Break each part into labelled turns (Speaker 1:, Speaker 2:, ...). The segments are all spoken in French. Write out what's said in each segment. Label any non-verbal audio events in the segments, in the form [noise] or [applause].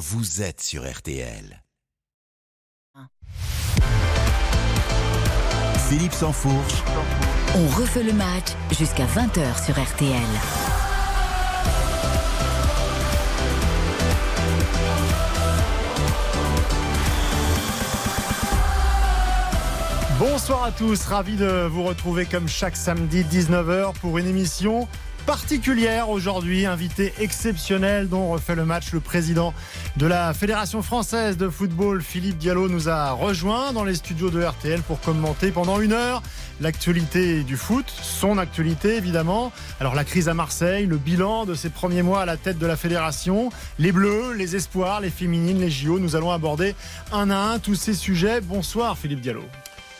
Speaker 1: vous êtes sur RTL. Philippe Sansfourche.
Speaker 2: On refait le match jusqu'à 20h sur RTL.
Speaker 3: Bonsoir à tous, ravi de vous retrouver comme chaque samedi 19h pour une émission particulière aujourd'hui, invité exceptionnel dont refait le match le président de la Fédération française de football, Philippe Diallo, nous a rejoint dans les studios de RTL pour commenter pendant une heure l'actualité du foot, son actualité évidemment. Alors la crise à Marseille, le bilan de ses premiers mois à la tête de la fédération, les bleus, les espoirs, les féminines, les JO, nous allons aborder un à un tous ces sujets. Bonsoir Philippe Diallo.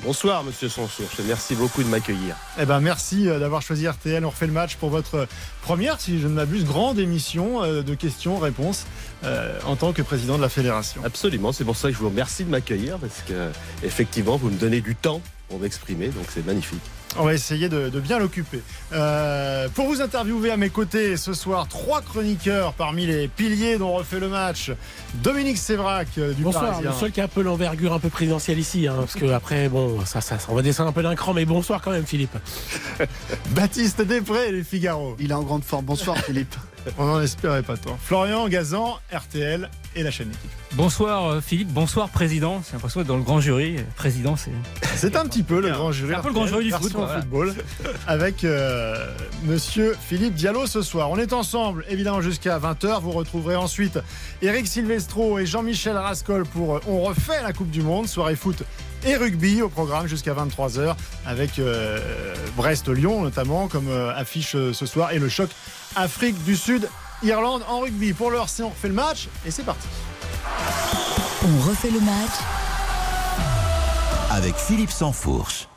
Speaker 4: Bonsoir Monsieur Sansourche merci beaucoup de m'accueillir.
Speaker 3: Eh ben merci euh, d'avoir choisi RTL. On refait le match pour votre première, si je ne m'abuse, grande émission euh, de questions-réponses euh, en tant que président de la fédération.
Speaker 4: Absolument, c'est pour ça que je vous remercie de m'accueillir parce que effectivement vous me donnez du temps pour m'exprimer, donc c'est magnifique.
Speaker 3: On va essayer de, bien l'occuper. Euh, pour vous interviewer à mes côtés ce soir, trois chroniqueurs parmi les piliers dont refait le match. Dominique Sévrac euh, du
Speaker 5: bonsoir,
Speaker 3: Parisien.
Speaker 5: Le seul qui a un peu l'envergure un peu présidentielle ici, hein, parce que après, bon, ça, ça, on va descendre un peu d'un cran, mais bonsoir quand même, Philippe. [laughs]
Speaker 3: Baptiste Després, les Figaro.
Speaker 6: Il est en grande forme. Bonsoir, Philippe. [laughs]
Speaker 3: On n'en espérait pas tant. Florian Gazan, RTL et la chaîne équipe.
Speaker 7: Bonsoir euh, Philippe, bonsoir président. C'est l'impression d'être dans le grand jury. Président, c'est.
Speaker 3: C'est un petit peu le grand jury.
Speaker 7: C'est un peu le grand jury du foot,
Speaker 3: football. [laughs] Avec euh, monsieur Philippe Diallo ce soir. On est ensemble, évidemment, jusqu'à 20h. Vous retrouverez ensuite Eric Silvestro et Jean-Michel Rascol pour euh, On refait la Coupe du Monde, soirée foot et rugby au programme jusqu'à 23h avec Brest-Lyon notamment comme affiche ce soir et le choc Afrique du Sud, Irlande en rugby. Pour l'heure, c'est on refait le match et c'est parti.
Speaker 2: On refait le match
Speaker 1: avec Philippe Sansfourche.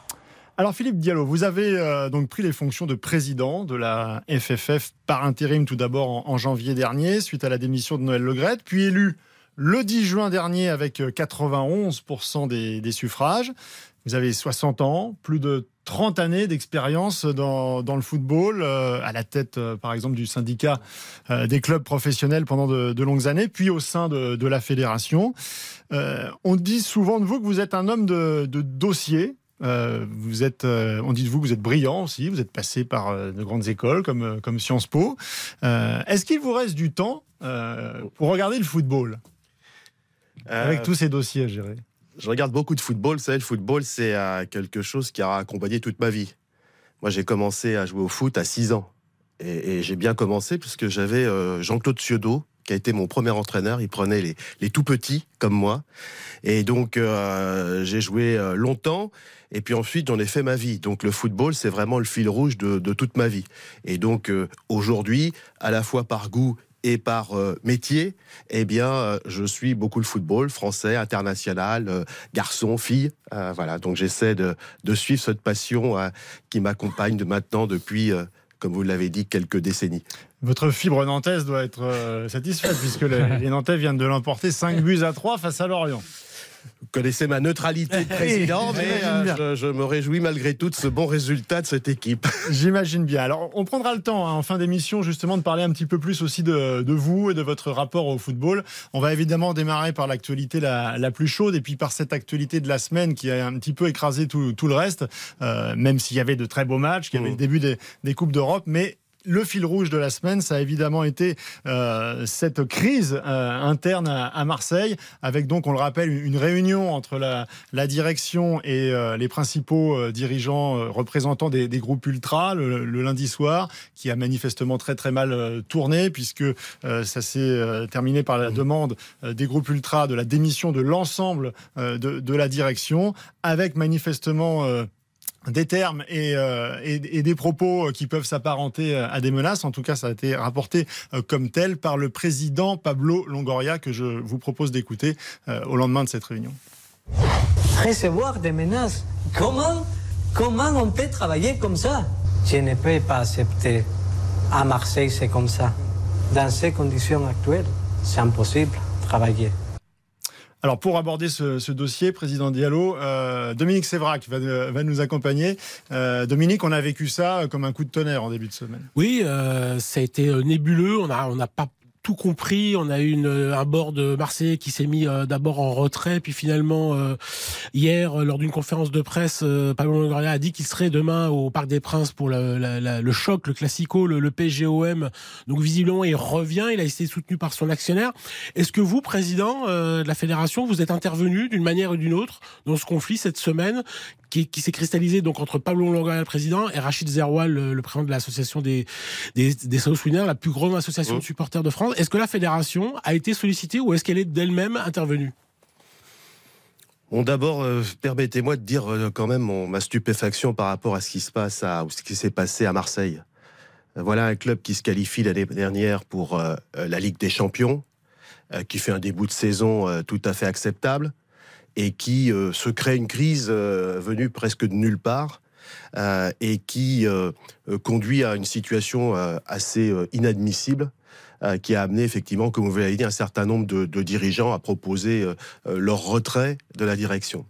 Speaker 3: Alors Philippe Diallo, vous avez euh, donc pris les fonctions de président de la FFF par intérim tout d'abord en, janvier dernier suite à la démission de Noël Legrette, puis élu le 10 juin dernier avec 91% euh, des, suffrages. Vous avez 60 ans, plus de 30 années d'expérience dans, le football, euh, à la tête euh, par exemple du syndicat des clubs professionnels pendant de, longues années, puis au sein de, la fédération. on dit souvent de vous que vous êtes un homme de, dossier. vous êtes, on dit de vous que vous êtes brillant aussi, vous êtes passé par de grandes écoles comme, comme Sciences Po. Est-ce qu'il vous reste du temps pour regarder le football? Avec tous ces dossiers à gérer
Speaker 4: je regarde beaucoup de football. Vous savez, le football, c'est euh, quelque chose qui a accompagné toute ma vie. Moi, j'ai commencé à jouer au foot à 6 ans. Et, j'ai bien commencé puisque j'avais euh, Jean-Claude Ciodo, qui a été mon premier entraîneur. Il prenait les, les tout petits, comme moi. Et donc, euh, j'ai joué longtemps. Et puis ensuite, j'en ai fait ma vie. Donc, le football, c'est vraiment le fil rouge de, de toute ma vie. Et donc, aujourd'hui, à la fois par goût et par euh, métier, eh bien, euh, je suis beaucoup le football français, international, euh, garçon, fille. voilà, donc j'essaie de, de, suivre cette passion qui m'accompagne de maintenant depuis, comme vous l'avez dit, quelques décennies.
Speaker 3: Votre fibre nantaise doit être satisfaite puisque les, [laughs] les Nantais viennent de l'emporter 5 buts à 3 face à Lorient.
Speaker 4: Vous connaissez ma neutralité de [laughs] président, mais euh, je, me réjouis malgré tout de ce bon résultat de cette équipe. [laughs]
Speaker 3: J'imagine bien. Alors, on prendra le temps, hein, en fin d'émission, justement, de parler un petit peu plus aussi de, vous et de votre rapport au football. On va évidemment démarrer par l'actualité la, plus chaude et puis par cette actualité de la semaine qui a un petit peu écrasé tout, le reste, euh, même s'il y avait de très beaux matchs, qu'il y avait le mmh. début des, des Coupes d'Europe, mais le fil rouge de la semaine, ça a évidemment été euh, cette crise euh, interne à, Marseille, avec donc, on le rappelle, une, réunion entre la, direction et euh, les principaux dirigeants représentants des, groupes ultra le, lundi soir, qui a manifestement très très mal tourné, puisque ça s'est terminé par la mmh. demande des groupes ultra de la démission de l'ensemble de, de, la direction, avec manifestement des termes euh, et, des propos qui peuvent s'apparenter à des menaces. En tout cas, ça a été rapporté euh, comme tel par le président Pablo Longoria que je vous propose d'écouter euh, au lendemain de cette réunion.
Speaker 8: Recevoir des menaces, comment, comment on peut travailler comme ça? Je ne peux pas accepter. À Marseille, c'est comme ça. Dans ces conditions actuelles, c'est impossible de travailler.
Speaker 3: Alors pour aborder ce, dossier, président Diallo, euh, Dominique Sévrac va, nous accompagner. Euh, Dominique, on a vécu ça comme un coup de tonnerre en début de semaine.
Speaker 5: Oui, euh, ça a été nébuleux. On n'a pas tout compris. On a eu une, un bord de Marseille qui s'est mis euh, d'abord en retrait, puis finalement euh, hier, lors d'une conférence de presse, Pablo Longoria a dit qu'il serait demain au Parc des Princes pour le, le choc, le classico, le, le PGOM. Donc visiblement, il revient. Il a été soutenu par son actionnaire. Est-ce que vous, président de la fédération, vous êtes intervenu d'une manière ou d'une autre dans ce conflit cette semaine qui, qui s'est cristallisé donc entre Pablo Longoria, le président, et Rachid Zerwal, le, président de l'association des, des, des South Winners, la plus grande association de supporters de France? Est-ce que la fédération a été sollicitée ou est-ce qu'elle est, d'elle-même intervenue?
Speaker 4: Bon, d'abord, euh, permettez-moi de dire euh, quand même ma stupéfaction par rapport à ce qui se passe à, ce qui s'est passé à Marseille. Euh, voilà un club qui se qualifie l'année dernière pour la Ligue des Champions, qui fait un début de saison tout à fait acceptable, et qui se crée une crise venue presque de nulle part et qui conduit à une situation assez inadmissible qui a amené effectivement, comme vous l'avez dit, un certain nombre de, dirigeants à proposer leur retrait de la direction.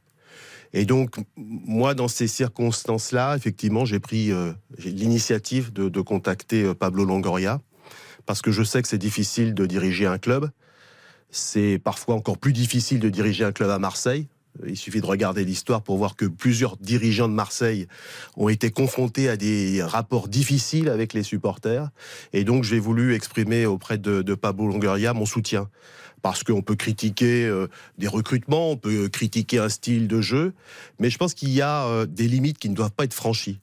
Speaker 4: Et donc, moi, dans ces circonstances-là, effectivement, j'ai pris l'initiative de, de, contacter Pablo Longoria, parce que je sais que c'est difficile de diriger un club, c'est parfois encore plus difficile de diriger un club à Marseille. Il suffit de regarder l'histoire pour voir que plusieurs dirigeants de Marseille ont été confrontés à des rapports difficiles avec les supporters. Et donc, j'ai voulu exprimer auprès de, Pablo Longoria mon soutien. Parce qu'on peut critiquer euh, des recrutements, on peut critiquer un style de jeu, mais je pense qu'il y a euh, des limites qui ne doivent pas être franchies.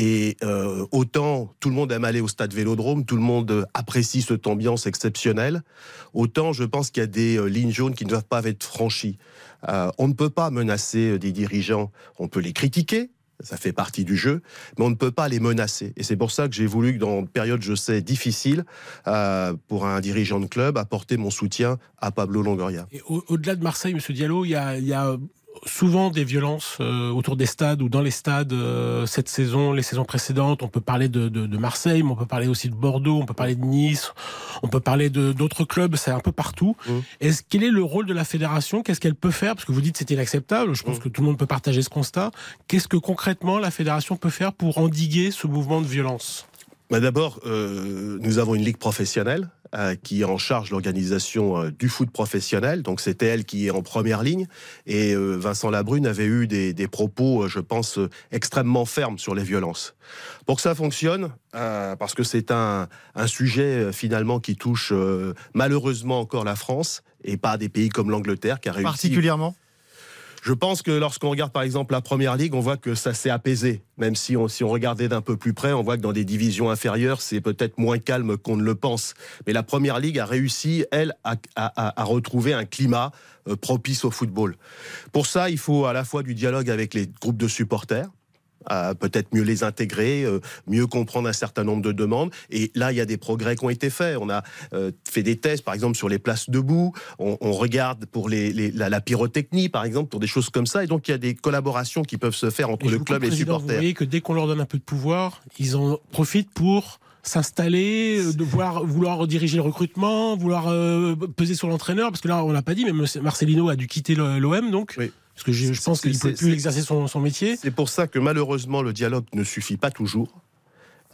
Speaker 4: Et euh, autant tout le monde aime aller au stade Vélodrome, tout le monde apprécie cette ambiance exceptionnelle, autant je pense qu'il y a des euh, lignes jaunes qui ne doivent pas être franchies. Euh, on ne peut pas menacer des dirigeants, on peut les critiquer, ça fait partie du jeu, mais on ne peut pas les menacer. Et c'est pour ça que j'ai voulu, dans une période, je sais, difficile, pour un dirigeant de club, apporter mon soutien à Pablo Longoria.
Speaker 5: Au-delà de Marseille, M. Diallo, il y a, il y a souvent des violences euh, autour des stades ou dans les stades euh, cette saison, les saisons précédentes. On peut parler de, de, de, Marseille, mais on peut parler aussi de Bordeaux, on peut parler de Nice, on peut parler de d'autres clubs. C'est un peu partout. Mmh. Est-ce quel est le rôle de la fédération? Qu'est-ce qu'elle peut faire? Parce que vous dites c'était inacceptable. Je pense mmh. que tout le monde peut partager ce constat. Qu'est-ce que concrètement la fédération peut faire pour endiguer ce mouvement de violence?
Speaker 4: Bah D'abord, euh, nous avons une ligue professionnelle euh, qui est en charge l'organisation euh, du foot professionnel. Donc c'était elle qui est en première ligne. Et Vincent Labrune avait eu des, des propos, je pense, extrêmement fermes sur les violences. Pour que ça fonctionne, parce que c'est un, un, sujet finalement qui touche malheureusement encore la France et pas des pays comme l'Angleterre qui a réussi.
Speaker 3: Particulièrement?
Speaker 4: Je pense que lorsqu'on regarde par exemple la première ligue, on voit que ça s'est apaisé. Même si on, si on regardait d'un peu plus près, on voit que dans des divisions inférieures, c'est peut-être moins calme qu'on ne le pense. Mais la première ligue a réussi, elle, à, à, à retrouver un climat euh, propice au football. Pour ça, il faut à la fois du dialogue avec les groupes de supporters, peut-être mieux les intégrer, euh, mieux comprendre un certain nombre de demandes. Et là, il y a des progrès qui ont été faits. On a euh, fait des tests, par exemple, sur les places debout. On, regarde pour les, la, pyrotechnie, par exemple, pour des choses comme ça. Et donc, il y a des collaborations qui peuvent se faire entre le club et les supporters. Vous
Speaker 5: voyez que dès qu'on leur donne un peu de pouvoir, ils en profitent pour s'installer, euh, de vouloir, vouloir diriger le recrutement, vouloir peser sur l'entraîneur, parce que là, on l'a pas dit, mais Marcelino a dû quitter l'OM, donc. Oui. Parce que je, pense qu'il ne peut plus exercer son, métier.
Speaker 4: C'est pour ça que malheureusement le dialogue ne suffit pas toujours,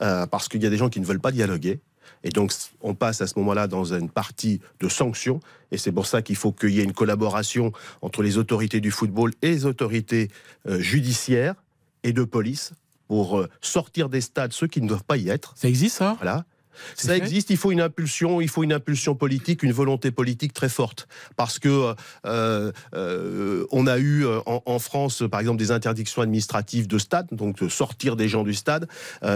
Speaker 4: euh, parce qu'il y a des gens qui ne veulent pas dialoguer. Et donc, on passe à ce moment-là dans une partie de sanctions. Et c'est pour ça qu'il faut qu'il y ait une collaboration entre les autorités du football et les autorités euh, judiciaires et de police pour euh, sortir des stades ceux qui ne doivent pas y être.
Speaker 5: Ça existe, ça?
Speaker 4: Voilà. Ça existe, il faut une impulsion, il faut une impulsion politique, une volonté politique très forte. Parce que euh, euh, on a eu euh, en, France, par exemple, des interdictions administratives de stade, donc de sortir des gens du stade.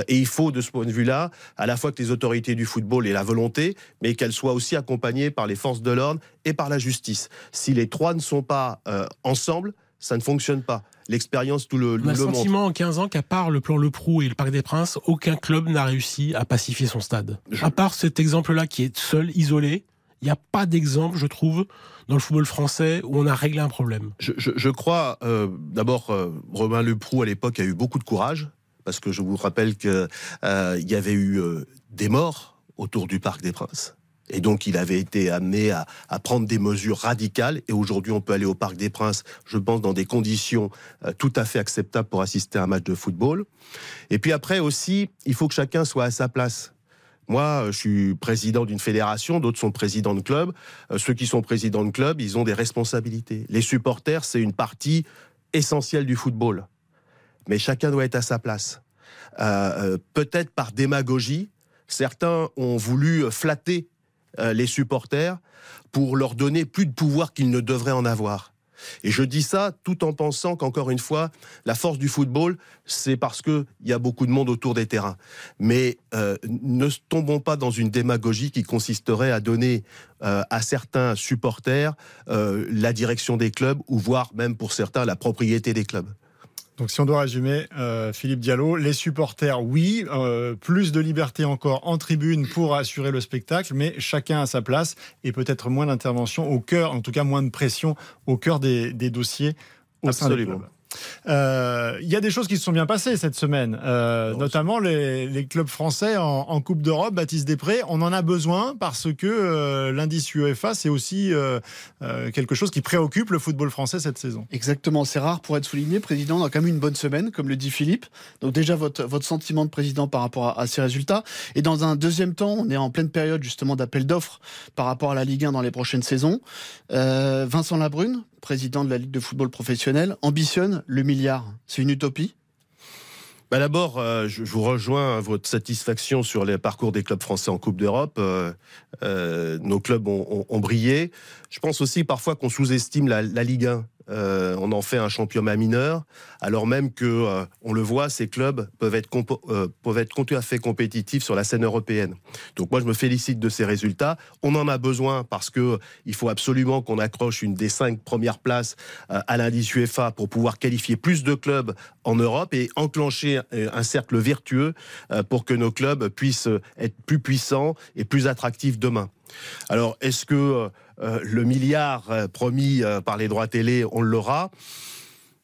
Speaker 4: et il faut, de ce point de vue-là, à la fois que les autorités du football aient la volonté, mais qu'elles soient aussi accompagnées par les forces de l'ordre et par la justice. Si les trois ne sont pas ensemble, ça ne fonctionne pas l'expérience tout le,
Speaker 5: a le sentiment en 15 ans qu'à part le plan Le Prou et le Parc des Princes, aucun club n'a réussi à pacifier son stade. À part cet exemple-là qui est seul, isolé, il n'y a pas d'exemple, je trouve, dans le football français où on a réglé un problème.
Speaker 4: Je, crois, euh, d'abord, euh, Romain Leproux à l'époque a eu beaucoup de courage, parce que je vous rappelle qu'il euh, y avait eu des morts autour du Parc des Princes. Et donc, il avait été amené à, prendre des mesures radicales. Et aujourd'hui, on peut aller au Parc des Princes, je pense, dans des conditions euh, tout à fait acceptables pour assister à un match de football. Et puis après aussi, il faut que chacun soit à sa place. Moi, je suis président d'une fédération, d'autres sont présidents de club. ceux qui sont présidents de club, ils ont des responsabilités. Les supporters, c'est une partie essentielle du football. Mais chacun doit être à sa place. Peut-être par démagogie, certains ont voulu flatter les supporters pour leur donner plus de pouvoir qu'ils ne devraient en avoir. Et je dis ça tout en pensant qu'encore une fois, la force du football, c'est parce qu'il y a beaucoup de monde autour des terrains. Mais euh, ne tombons pas dans une démagogie qui consisterait à donner euh, à certains supporters euh, la direction des clubs ou voire même pour certains la propriété des clubs.
Speaker 3: Donc si on doit résumer, euh, Philippe Diallo, les supporters, oui, euh, plus de liberté encore en tribune pour assurer le spectacle, mais chacun à sa place et peut-être moins d'intervention au cœur, en tout cas moins de pression au cœur des, dossiers au sein des clubs. Euh, il y a des choses qui se sont bien passées cette semaine, euh, notamment les, clubs français en, Coupe d'Europe. Baptiste Després, on en a besoin parce que euh, l'indice UEFA, c'est aussi quelque chose qui préoccupe le football français cette saison.
Speaker 6: Exactement, c'est rare pour être souligné. Président, on a quand même une bonne semaine, comme le dit Philippe. Donc déjà, votre, votre sentiment de président par rapport à, ces résultats. Et dans un deuxième temps, on est en pleine période justement d'appel d'offres par rapport à la Ligue 1 dans les prochaines saisons. Vincent Labrune, président de la Ligue de football professionnel, ambitionne le milliard. C'est une utopie?
Speaker 4: Bah D'abord, euh, je, vous rejoins votre satisfaction sur les parcours des clubs français en Coupe d'Europe. Euh, euh, nos clubs ont, brillé. Je pense aussi parfois qu'on sous-estime la, la, Ligue 1. Euh, on en fait un championnat mineur, alors même que, euh, on le voit, ces clubs peuvent être, euh, tout à fait compétitifs sur la scène européenne. Donc moi, je me félicite de ces résultats. On en a besoin parce que il faut absolument qu'on accroche une des cinq premières places à l'indice UEFA pour pouvoir qualifier plus de clubs en Europe et enclencher un cercle vertueux pour que nos clubs puissent être plus puissants et plus attractifs demain. Alors, est-ce que euh, le milliard euh, promis euh, par les droits télé, on l'aura.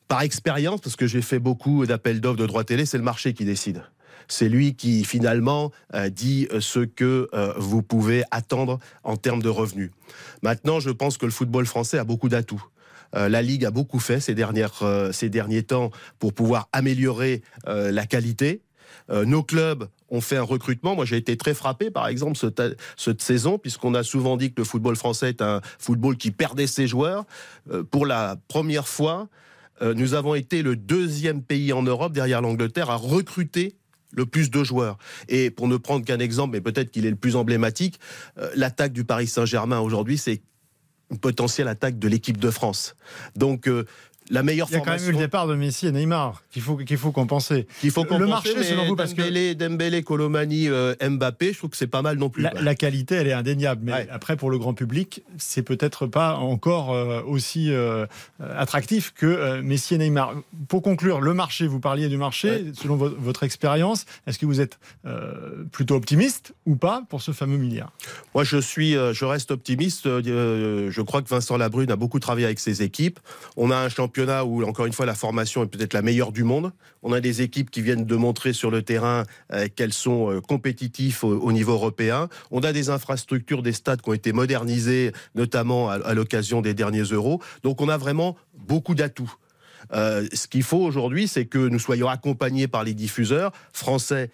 Speaker 4: Par expérience, parce que j'ai fait beaucoup d'appels d'offres de droits télé, c'est le marché qui décide. C'est lui qui finalement dit ce que vous pouvez attendre en termes de revenus. Maintenant, je pense que le football français a beaucoup d'atouts. la Ligue a beaucoup fait ces, dernières, ces derniers temps pour pouvoir améliorer la qualité. Nos clubs on fait un recrutement. Moi, j'ai été très frappé, par exemple, cette, saison, puisqu'on a souvent dit que le football français est un football qui perdait ses joueurs. Euh, pour la première fois, euh, nous avons été le deuxième pays en Europe, derrière l'Angleterre, à recruter le plus de joueurs. Et pour ne prendre qu'un exemple, mais peut-être qu'il est le plus emblématique, euh, l'attaque du Paris Saint-Germain aujourd'hui, c'est une potentielle attaque de l'équipe de France. Donc, la meilleure
Speaker 3: Il y a quand même eu le départ de Messi et Neymar qu'il faut qu'il faut compenser.
Speaker 4: Il faut compenser. Le marché, selon vous, parce que Dembélé, Colomani, euh, Mbappé, je trouve que c'est pas mal non plus.
Speaker 3: La, qualité, elle est indéniable, mais après pour le grand public, c'est peut-être pas encore euh, aussi euh, attractif que Messi et Neymar. Pour conclure, le marché, vous parliez du marché, selon votre expérience, est-ce que vous êtes plutôt optimiste ou pas pour ce fameux milliard?
Speaker 4: Moi, je suis, je reste optimiste. je crois que Vincent Labrune a beaucoup travaillé avec ses équipes. On a un champion où, encore une fois, la formation est peut-être la meilleure du monde. On a des équipes qui viennent de montrer sur le terrain euh, qu'elles sont euh, compétitives au, niveau européen. On a des infrastructures, des stades qui ont été modernisés, notamment à, l'occasion des derniers euros. Donc on a vraiment beaucoup d'atouts. Euh, ce qu'il faut aujourd'hui, c'est que nous soyons accompagnés par les diffuseurs français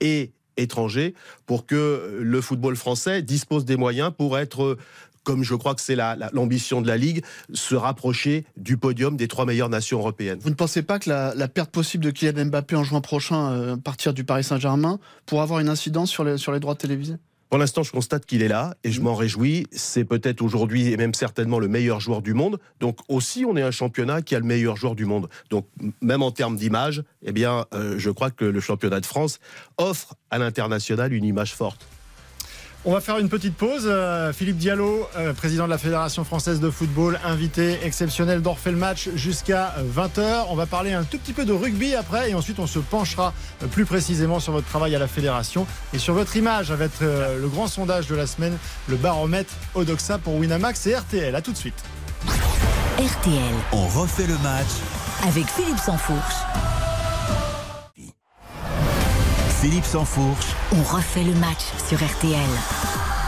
Speaker 4: et étrangers pour que le football français dispose des moyens pour être comme je crois que c'est l'ambition de la Ligue, se rapprocher du podium des trois meilleures nations européennes.
Speaker 6: Vous ne pensez pas que la, perte possible de Kylian Mbappé en juin prochain, euh, partir du Paris Saint-Germain, pourrait avoir une incidence sur les, sur les droits télévisés?
Speaker 4: Pour l'instant, je constate qu'il est là et je mmh. m'en réjouis. C'est peut-être aujourd'hui et même certainement le meilleur joueur du monde. Donc aussi, on est un championnat qui a le meilleur joueur du monde. Donc même en termes d'image, eh bien, euh, je crois que le championnat de France offre à l'international une image forte.
Speaker 3: On va faire une petite pause. Euh, Philippe Diallo, euh, président de la Fédération française de football, invité exceptionnel d'Orphée le match jusqu'à 20h. On va parler un tout petit peu de rugby après et ensuite on se penchera euh, plus précisément sur votre travail à la Fédération et sur votre image avec le grand sondage de la semaine, le baromètre Odoxa pour Winamax et RTL. A tout de suite.
Speaker 2: RTL.
Speaker 1: On refait le match
Speaker 2: avec Philippe Sansfourche.
Speaker 1: Philippe Sansfourche.
Speaker 2: On refait le match sur RTL.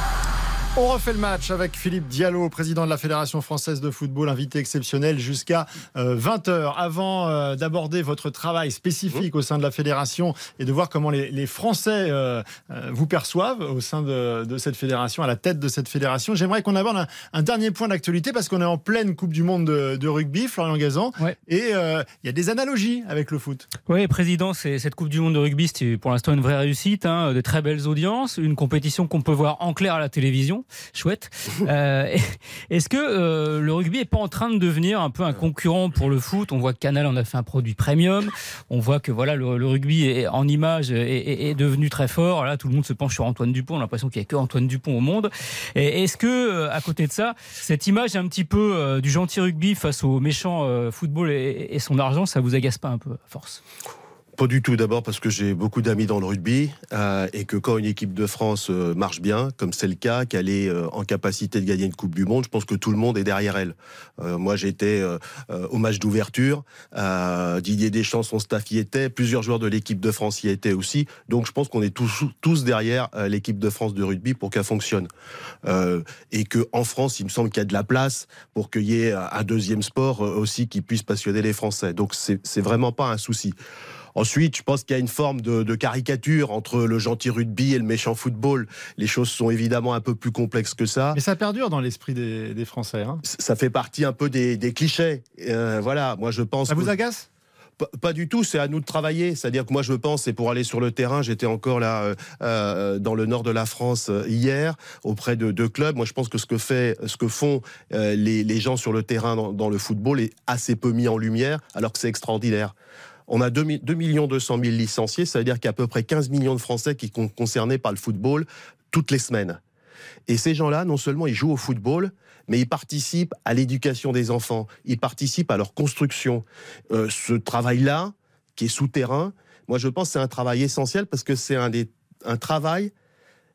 Speaker 3: On refait le match avec Philippe Diallo, président de la Fédération française de football, invité exceptionnel jusqu'à 20h. Euh, Avant euh, d'aborder votre travail spécifique au sein de la fédération et de voir comment les, Français euh, vous perçoivent au sein de, cette fédération, à la tête de cette fédération, j'aimerais qu'on aborde un, dernier point d'actualité parce qu'on est en pleine Coupe du Monde de, rugby, Florian Gazan, et il y a des analogies avec le foot.
Speaker 7: Oui, président, cette Coupe du Monde de rugby, c'est pour l'instant une vraie réussite, hein, de très belles audiences, une compétition qu'on peut voir en clair à la télévision chouette. Euh, [laughs] est-ce que euh, le rugby est pas en train de devenir un peu un concurrent pour le foot? On voit que Canal en a fait un produit premium. On voit que voilà le, rugby en image est, devenu très fort. Là, tout le monde se penche sur Antoine Dupont. On a l'impression qu'il n'y a que Antoine Dupont au monde. Est-ce que euh, à côté de ça, cette image un petit peu du gentil rugby face au méchant football et, et son argent, ça vous agace pas un peu à force?
Speaker 4: Pas du tout. D'abord parce que j'ai beaucoup d'amis dans le rugby euh, et que quand une équipe de France euh, marche bien, comme c'est le cas, qu'elle est euh, en capacité de gagner une Coupe du Monde, je pense que tout le monde est derrière elle. moi, j'étais au match d'ouverture. Didier Deschamps, son staff y était. Plusieurs joueurs de l'équipe de France y étaient aussi. Donc, je pense qu'on est tous, tous derrière l'équipe de France de rugby pour qu'elle fonctionne. et que en France, il me semble qu'il y a de la place pour qu'il y ait un deuxième sport aussi qui puisse passionner les Français. Donc, c'est vraiment pas un souci. Ensuite, je pense qu'il y a une forme de, caricature entre le gentil rugby et le méchant football. Les choses sont évidemment un peu plus complexes que ça.
Speaker 3: Mais ça perdure dans l'esprit des, Français. Hein.
Speaker 4: ça fait partie un peu des, clichés. Euh, voilà, moi je pense.
Speaker 3: Ça vous agace?
Speaker 4: Pas, du tout, c'est à nous de travailler. C'est-à-dire que moi, je pense, c'est pour aller sur le terrain. J'étais encore là euh, euh, dans le nord de la France hier auprès de deux clubs. Moi, je pense que ce que fait, ce que font les, gens sur le terrain dans, dans le football est assez peu mis en lumière, alors que c'est extraordinaire. On a 2, 2 millions 200 000 licenciés, ça veut dire qu'il y a à peu près 15 millions de Français qui sont concernés par le football toutes les semaines. Et ces gens-là, non seulement ils jouent au football, mais ils participent à l'éducation des enfants, ils participent à leur construction. Euh, ce travail-là, qui est souterrain, moi je pense que c'est un travail essentiel parce que c'est un, un travail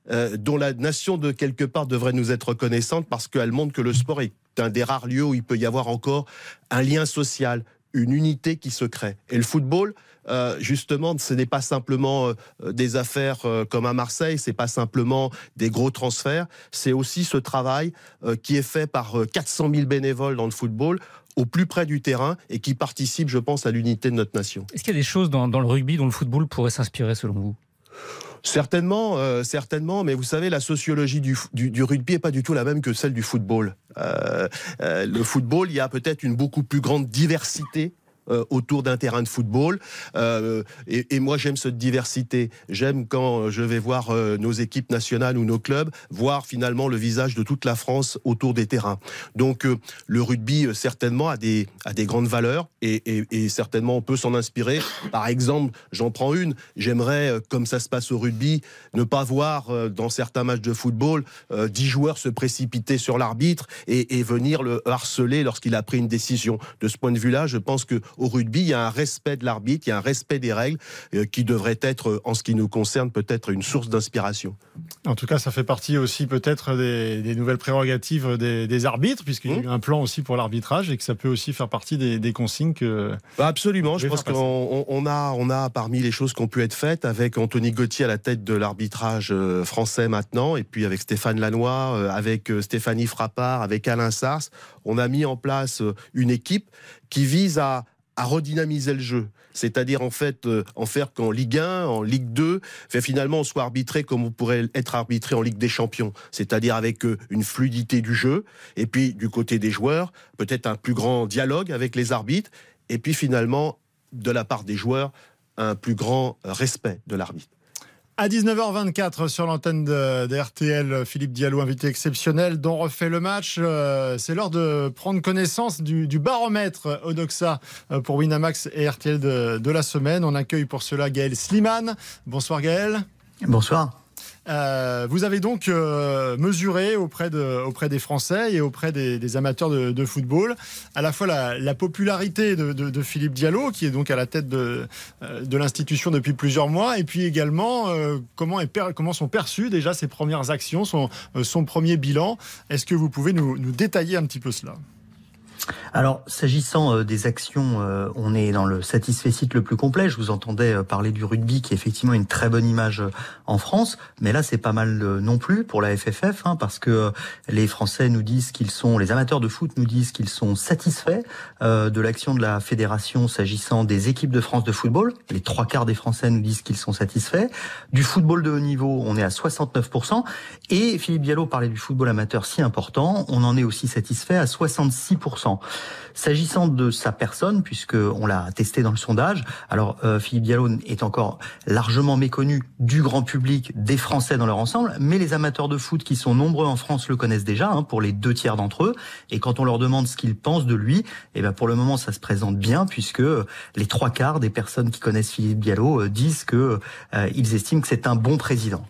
Speaker 4: euh, dont la nation de quelque part devrait nous être reconnaissante parce qu'elle montre que le sport est un des rares lieux où il peut y avoir encore un lien social, une unité qui se crée. Et le football, euh, justement, ce n'est pas simplement euh, des affaires euh, comme à Marseille, c'est pas simplement des gros transferts, c'est aussi ce travail qui est fait par 400 000 bénévoles dans le football au plus près du terrain et qui participent, je pense, à l'unité de notre nation.
Speaker 7: Est-ce qu'il y a des choses dans le rugby dont le football pourrait s'inspirer selon vous?
Speaker 4: Certainement, euh, certainement, mais vous savez, la sociologie du, du, rugby est pas du tout la même que celle du football. Euh, euh, le football, il y a peut-être une beaucoup plus grande diversité euh, autour d'un terrain de football. Euh, et, moi, j'aime cette diversité. J'aime quand je vais voir euh, nos équipes nationales ou nos clubs, voir finalement le visage de toute la France autour des terrains. Donc, le rugby, certainement, a des, a des grandes valeurs et, et certainement, on peut s'en inspirer. Par exemple, j'en prends une. J'aimerais, comme ça se passe au rugby, ne pas voir dans certains matchs de football dix joueurs se précipiter sur l'arbitre et venir le harceler lorsqu'il a pris une décision. De ce point de vue-là, je pense que au rugby, il y a un respect de l'arbitre, il y a un respect des règles euh, qui devrait être, euh, en ce qui nous concerne, peut-être une source d'inspiration.
Speaker 3: En tout cas, ça fait partie aussi peut-être des, nouvelles prérogatives des, arbitres, puisqu'il y a eu mmh. un plan aussi pour l'arbitrage et que ça peut aussi faire partie des, consignes que.
Speaker 4: Bah, absolument, je pense qu'on a, on a parmi les choses qui ont pu être faites avec Anthony Gauthier à la tête de l'arbitrage euh, français maintenant, et puis avec Stéphane Lannoy, avec Stéphanie Frappard, avec Alain Sars, on a mis en place une équipe qui vise à à redynamiser le jeu. C'est-à-dire en fait euh, en faire qu'en Ligue 1, en Ligue 2, fait, finalement on soit arbitré comme on pourrait être arbitré en Ligue des Champions. C'est-à-dire avec euh, une fluidité du jeu, et puis du côté des joueurs, peut-être un plus grand dialogue avec les arbitres, et puis finalement de la part des joueurs, un plus grand respect de l'arbitre.
Speaker 3: À 19h24 sur l'antenne de, RTL, Philippe Diallo, invité exceptionnel, dont refait le match. Euh, c'est l'heure de prendre connaissance du, baromètre Odoxa euh, pour Winamax et RTL de, de la semaine. On accueille pour cela Gaël Sliman. Bonsoir Gaël.
Speaker 9: Bonsoir.
Speaker 3: Euh, vous avez donc euh, mesuré auprès, de, auprès des Français et auprès des, amateurs de, football à la fois la, popularité de, Philippe Diallo, qui est donc à la tête de, euh, l'institution depuis plusieurs mois, et puis également comment, sont perçues déjà ses premières actions, son, premier bilan. Est-ce que vous pouvez nous détailler un petit peu cela?
Speaker 9: Alors, s'agissant euh, des actions, euh, on est dans le satisfait site le plus complet. Je vous entendais euh, parler du rugby, qui est effectivement une très bonne image en France, mais là, c'est pas mal non plus pour la FFF, hein, parce que les Français nous disent qu'ils sont, les amateurs de foot nous disent qu'ils sont satisfaits de l'action de la fédération s'agissant des équipes de France de football. Les trois quarts des Français nous disent qu'ils sont satisfaits. Du football de haut niveau, on est à 69%. Et Philippe Diallo parlait du football amateur si important, on en est aussi satisfait à 66%. S'agissant de sa personne, puisque on l'a testé dans le sondage, alors euh, Philippe Diallo est encore largement méconnu du grand public, des Français dans leur ensemble, mais les amateurs de foot qui sont nombreux en France le connaissent déjà, hein, pour les deux tiers d'entre eux. Et quand on leur demande ce qu'ils pensent de lui, eh ben pour le moment ça se présente bien, puisque les trois quarts des personnes qui connaissent Philippe Diallo euh, disent que euh, ils estiment que c'est un bon président.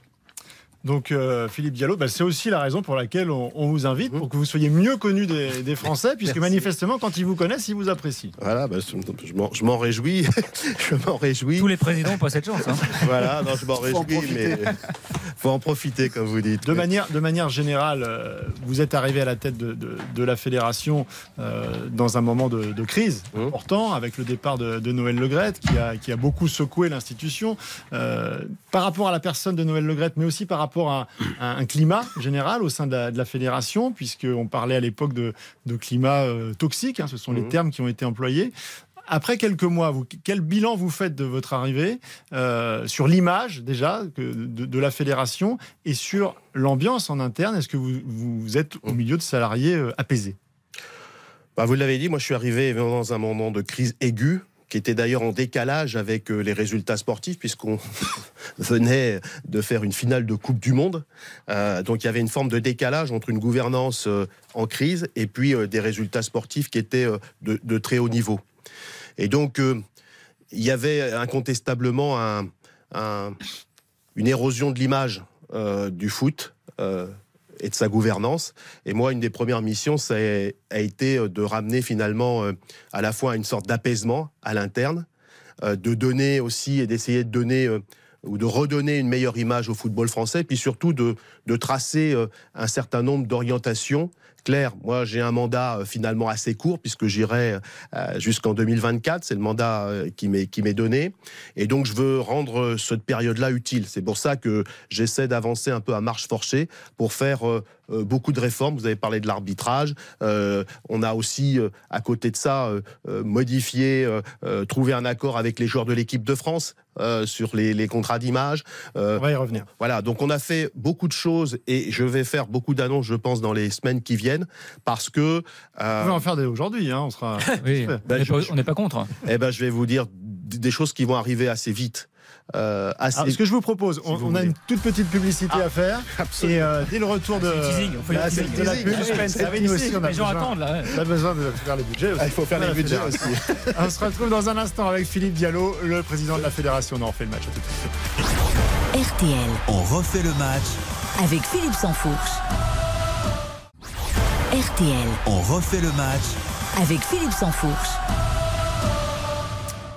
Speaker 3: Donc euh, Philippe Diallo, bah, c'est aussi la raison pour laquelle on, vous invite, pour que vous soyez mieux connu des, Français, puisque manifestement, quand ils vous connaissent, ils vous apprécient.
Speaker 4: Voilà, bah, je m'en réjouis. [laughs] je m'en réjouis.
Speaker 7: Tous les présidents n'ont pas cette chance. Hein. [laughs]
Speaker 4: voilà, non, je m'en réjouis, mais [laughs] faut en profiter, comme vous dites.
Speaker 3: De, manière, de manière générale, euh, vous êtes arrivé à la tête de, de, la fédération euh, dans un moment de, crise mmh. important, avec le départ de, Noël Legrette, qui a, qui a beaucoup secoué l'institution. par rapport à la personne de Noël Legrette, mais aussi par rapport rapport à, un climat général au sein de la, fédération, puisqu'on parlait à l'époque de, climat euh, toxique, hein, ce sont les mmh. termes qui ont été employés. Après quelques mois, vous, quel bilan vous faites de votre arrivée euh, sur l'image déjà de, la fédération et sur l'ambiance en interne? Est-ce que vous, vous, êtes au milieu de salariés euh, apaisés?
Speaker 4: Bah, Vous l'avez dit, moi je suis arrivé dans un moment de crise aiguë qui était d'ailleurs en décalage avec euh, les résultats sportifs, puisqu'on [laughs] venait de faire une finale de Coupe du Monde. Euh, donc il y avait une forme de décalage entre une gouvernance euh, en crise et puis des résultats sportifs qui étaient de, très haut niveau. Et donc il y avait incontestablement une érosion de l'image du foot et de sa gouvernance. Et moi, une des premières missions, ça a été euh, de ramener finalement euh, à la fois une sorte d'apaisement à l'interne, euh, de donner aussi et d'essayer de donner ou de redonner une meilleure image au football français, puis surtout de, de tracer un certain nombre d'orientations claires. Moi, j'ai un mandat finalement assez court, puisque j'irai jusqu'en 2024, c'est le mandat qui m'est donné, et donc je veux rendre cette période-là utile. C'est pour ça que j'essaie d'avancer un peu à marche forcée pour faire euh, beaucoup de réformes. Vous avez parlé de l'arbitrage. Euh, on a aussi, euh, à côté de ça, modifié, trouvé un accord avec les joueurs de l'équipe de France. Sur les, contrats d'image.
Speaker 3: on va y revenir.
Speaker 4: Voilà, donc on a fait beaucoup de choses et je vais faire beaucoup d'annonces, je pense, dans les semaines qui viennent, parce que.
Speaker 3: on va en faire dès aujourd'hui, hein, on sera. [laughs]
Speaker 7: oui, ben, on n'est pas, contre.
Speaker 4: Eh ben, je vais vous dire des choses qui vont arriver assez vite.
Speaker 3: Euh, ce que je vous propose, on, a une toute petite publicité ah, à faire. Et euh, dès le retour de,
Speaker 7: la, de la pub,
Speaker 3: nous aussi, on a, besoin, on a besoin de faire les budgets aussi.
Speaker 4: Ah, il faut faire les budgets aussi.
Speaker 3: on se retrouve dans un instant avec Philippe Diallo, le président de la fédération. On refait le match. tout de
Speaker 2: suite. RTL.
Speaker 1: On refait le match.
Speaker 2: Avec Philippe Sansfourche. RTL.
Speaker 1: On refait le match.
Speaker 2: Avec Philippe Sansfourche.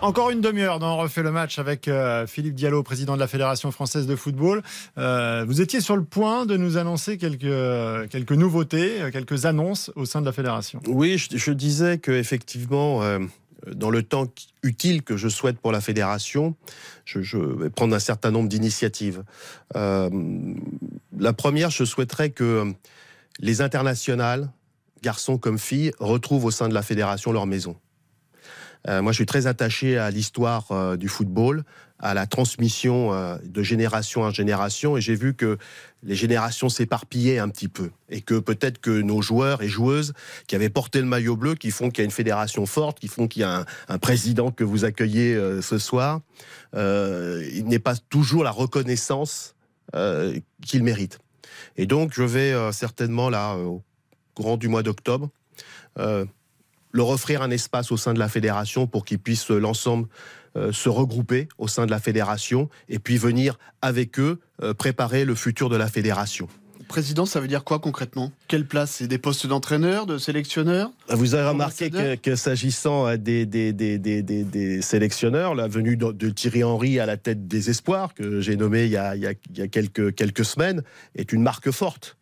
Speaker 3: Encore une demi-heure On refait le match avec euh, Philippe Diallo, président de la Fédération française de football. Euh, vous étiez sur le point de nous annoncer quelques, quelques nouveautés, euh, quelques annonces au sein de la fédération.
Speaker 4: Oui, je, disais que effectivement, dans le temps utile que je souhaite pour la fédération, je vais prendre un certain nombre d'initiatives. la première, je souhaiterais que les internationales, garçons comme filles, retrouvent au sein de la fédération leur maison. Euh, moi, je suis très attaché à l'histoire euh, du football, à la transmission euh, de génération en génération, et j'ai vu que les générations s'éparpillaient un petit peu, et que peut-être que nos joueurs et joueuses qui avaient porté le maillot bleu, qui font qu'il y a une fédération forte, qui font qu'il y a un, président que vous accueillez ce soir, il n'est pas toujours la reconnaissance qu'il mérite. Et donc, je vais certainement là, au courant du mois d'octobre, leur offrir un espace au sein de la fédération pour qu'ils puissent euh, l'ensemble euh, se regrouper au sein de la fédération et puis venir avec eux euh, préparer le futur de la fédération.
Speaker 6: Président, ça veut dire quoi concrètement? Quelle place? C'est des postes d'entraîneur, de sélectionneur?
Speaker 4: Vous avez remarqué que, s'agissant des, des, des, des, sélectionneurs, la venue de, Thierry Henry à la tête des espoirs, que j'ai nommé il y, a, il y a, quelques, quelques semaines, est une marque forte.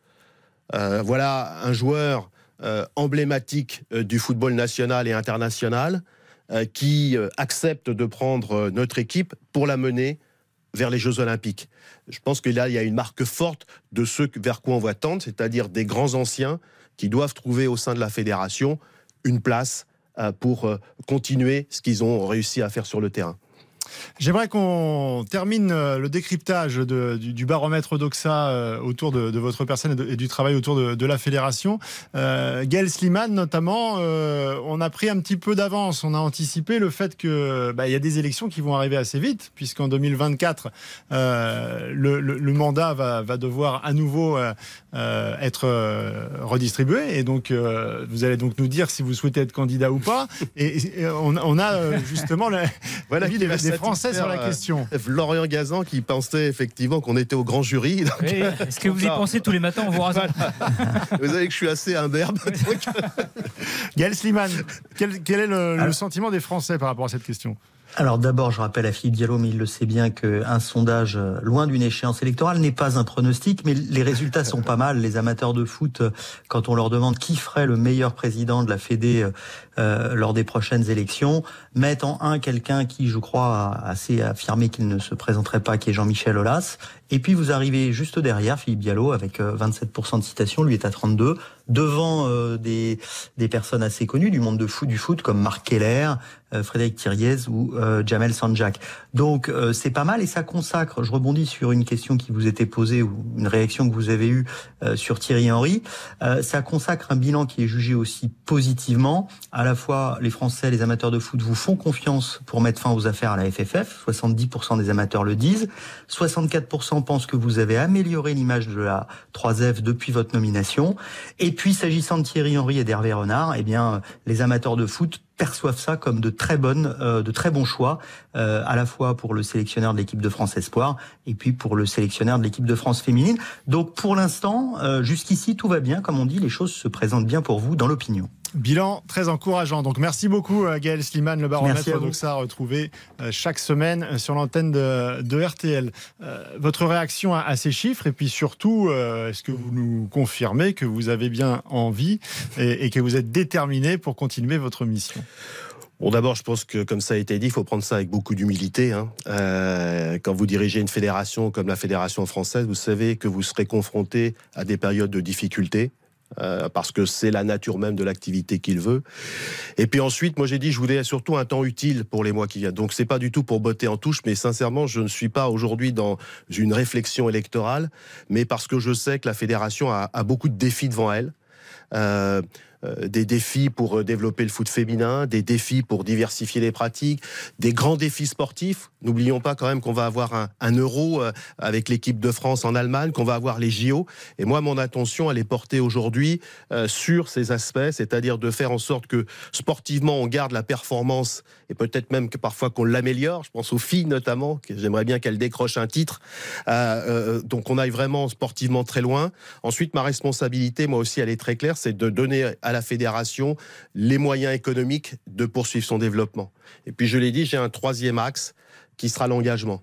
Speaker 4: voilà un joueur euh, emblématiques euh, du football national et international euh, qui acceptent de prendre notre équipe pour la mener vers les Jeux Olympiques. Je pense que là, il y a une marque forte de ce vers quoi on va tendre, c'est-à-dire des grands anciens qui doivent trouver au sein de la fédération une place pour continuer ce qu'ils ont réussi à faire sur le terrain.
Speaker 3: J'aimerais qu'on termine euh, le décryptage de- du, du baromètre d'Oxa euh, autour de, de votre personne et, de- et du travail autour de, la fédération. Euh, Gaël Sliman, notamment, euh, on a pris un petit peu d'avance. On a anticipé le fait que bah, y a des élections qui vont arriver assez vite, puisqu'en 2024, euh, le, le- le mandat va, va devoir à nouveau être redistribué. Et donc, vous allez donc nous dire si vous souhaitez être candidat ou pas. Et, et on, on a justement la,
Speaker 4: Voilà qui
Speaker 3: des, des Français sur la
Speaker 4: satisfaire, euh,
Speaker 3: question.
Speaker 4: Florian Gazan qui pensait effectivement qu'on était au grand jury. [laughs]
Speaker 7: Oui, Est-ce que vous y pensez tous les matins en vous [laughs] rasant
Speaker 4: Vous savez que je suis assez imberbe. donc, [laughs]
Speaker 3: Gaël Sliman, quel, quel est le, le sentiment des Français par rapport à cette question?
Speaker 9: Alors d'abord, je rappelle à Philippe Diallo, mais il le sait bien, qu'un sondage euh, loin d'une échéance électorale n'est pas un pronostic, mais les résultats sont pas mal. Les amateurs de foot, euh, quand on leur demande qui ferait le meilleur président de la Fédé euh, euh, lors des prochaines élections, mettent en un quelqu'un qui, je crois, a assez affirmé qu'il ne se présenterait pas, qui est Jean-Michel Aulas. Et puis vous arrivez juste derrière, Philippe Diallo, avec euh, 27% de citation, lui est à 32, devant euh, des, des personnes assez connues du monde de foot, du foot, comme Marc Keller, euh, Frédéric Thiriez ou euh, Jamel Sanjak. Donc euh, c'est pas mal et ça consacre, je rebondis sur une question qui vous était posée ou une réaction que vous avez eue euh, sur Thierry Henry, euh, ça consacre un bilan qui est jugé aussi positivement. La fois les Français, les amateurs de foot vous font confiance pour mettre fin aux affaires à la FFF, 70% des amateurs le disent, 64% pensent que vous avez amélioré l'image de la 3F depuis votre nomination. Et puis s'agissant de Thierry Henry et d'Hervé Renard, eh bien les amateurs de foot perçoivent ça comme de très bonnes, euh, de très bons choix, euh, à la fois pour le sélectionneur de l'équipe de France Espoir et puis pour le sélectionneur de l'équipe de France féminine. Donc pour l'instant, euh, jusqu'ici tout va bien, comme on dit, les choses se présentent bien pour vous dans l'opinion.
Speaker 3: Bilan très encourageant. Donc merci beaucoup euh, Gaël Sliman, le baromètre d'Oxa retrouvé euh, chaque semaine euh, sur l'antenne de, de RTL. Euh, votre réaction à, à ces chiffres et puis surtout, euh, est-ce que vous nous confirmez que vous avez bien envie et, et que vous êtes déterminé pour continuer votre mission?
Speaker 4: Bon, d'abord, je pense que, comme ça a été dit, il faut prendre ça avec beaucoup d'humilité. hein. Euh, quand vous dirigez une fédération comme la Fédération française, vous savez que vous serez confronté à des périodes de difficultés. Euh, parce que c'est la nature même de l'activité qu'il veut. Et puis ensuite, moi j'ai dit, je voulais surtout un temps utile pour les mois qui viennent. Donc c'est pas du tout pour botter en touche, mais sincèrement, je ne suis pas aujourd'hui dans une réflexion électorale, mais parce que je sais que la fédération a, beaucoup de défis devant elle. Euh, des défis pour euh, développer le foot féminin, des défis pour diversifier les pratiques, des grands défis sportifs. N'oublions pas quand même qu'on va avoir un, euro euh, avec l'équipe de France en Allemagne, qu'on va avoir les JO. Et moi, mon attention, elle est portée aujourd'hui euh, sur ces aspects, c'est-à-dire de faire en sorte que sportivement, on garde la performance et peut-être même que parfois qu'on l'améliore. Je pense aux filles notamment, que j'aimerais bien qu'elles décrochent un titre. Euh, euh, donc on aille vraiment sportivement très loin. Ensuite, ma responsabilité, moi aussi, elle est très claire, c'est de donner à la fédération les moyens économiques de poursuivre son développement. Et puis je l'ai dit, j'ai un troisième axe qui sera l'engagement.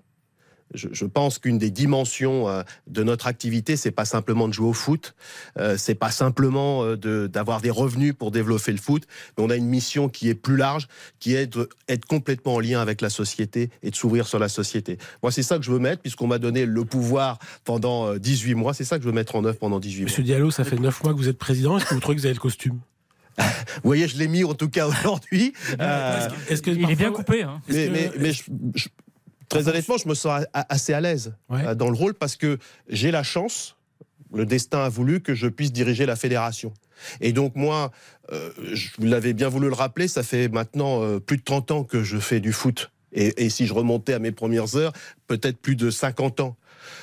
Speaker 4: Je, je pense qu'une des dimensions euh, de notre activité, c'est pas simplement de jouer au foot, euh, c'est pas simplement euh, de- d'avoir des revenus pour développer le foot, mais on a une mission qui est plus large, qui est d'être complètement en lien avec la société et de s'ouvrir sur la société. Moi, c'est ça que je veux mettre, puisqu'on m'a donné le pouvoir pendant euh, 18 mois, c'est ça que je veux mettre en œuvre pendant 18 mois.
Speaker 5: Monsieur Diallo, ça fait neuf mois que vous êtes président. Est-ce que vous trouvez que vous avez le costume?
Speaker 4: Vous voyez, je l'ai mis en tout cas aujourd'hui. Euh,
Speaker 5: Est-ce que
Speaker 7: Il est bien coupé. hein.
Speaker 4: mais,
Speaker 5: que-
Speaker 4: mais, mais je- je- très honnêtement, je me sens assez à l'aise
Speaker 5: Ouais.
Speaker 4: euh, dans le rôle parce que j'ai la chance, le destin a voulu que je puisse diriger la fédération. Et donc moi, euh, je vous l'avais bien voulu le rappeler, ça fait maintenant euh, plus de 30 ans que je fais du foot. Et, et si je remontais à mes premières heures, peut-être plus de 50 ans.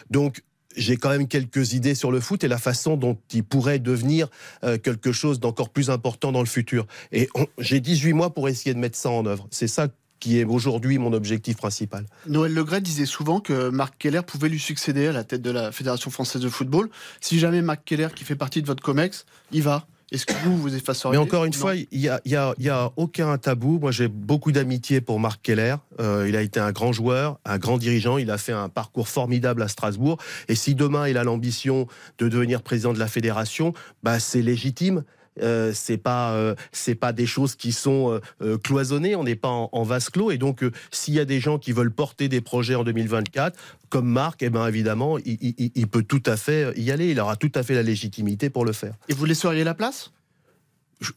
Speaker 4: Donc j'ai quand même quelques idées sur le foot et la façon dont il pourrait devenir euh, quelque chose d'encore plus important dans le futur. Et j'ai 18 mois pour essayer de mettre ça en œuvre. C'est ça qui est aujourd'hui mon objectif principal.
Speaker 6: Noël Legret disait souvent que Marc Keller pouvait lui succéder à la tête de la Fédération française de football. Si jamais Marc Keller, qui fait partie de votre COMEX, y va, est-ce que vous, vous effaceriez
Speaker 4: Mais encore une
Speaker 6: Non.
Speaker 4: fois, il n'y a, y a aucun tabou. Moi, j'ai beaucoup d'amitié pour Marc Keller. Euh, il a été un grand joueur, un grand dirigeant. Il a fait un parcours formidable à Strasbourg. Et si demain, il a l'ambition de devenir président de la fédération, bah, c'est légitime. Euh, c'est pas euh, c'est pas des choses qui sont euh, euh, cloisonnées. On n'est pas en, en vase clos. Et donc, s'il y a des gens qui veulent porter des projets en 2024, comme Marc, eh ben évidemment, il, il- il peut tout à fait y aller. Il aura tout à fait la légitimité pour le faire.
Speaker 6: Et vous laisseriez la place?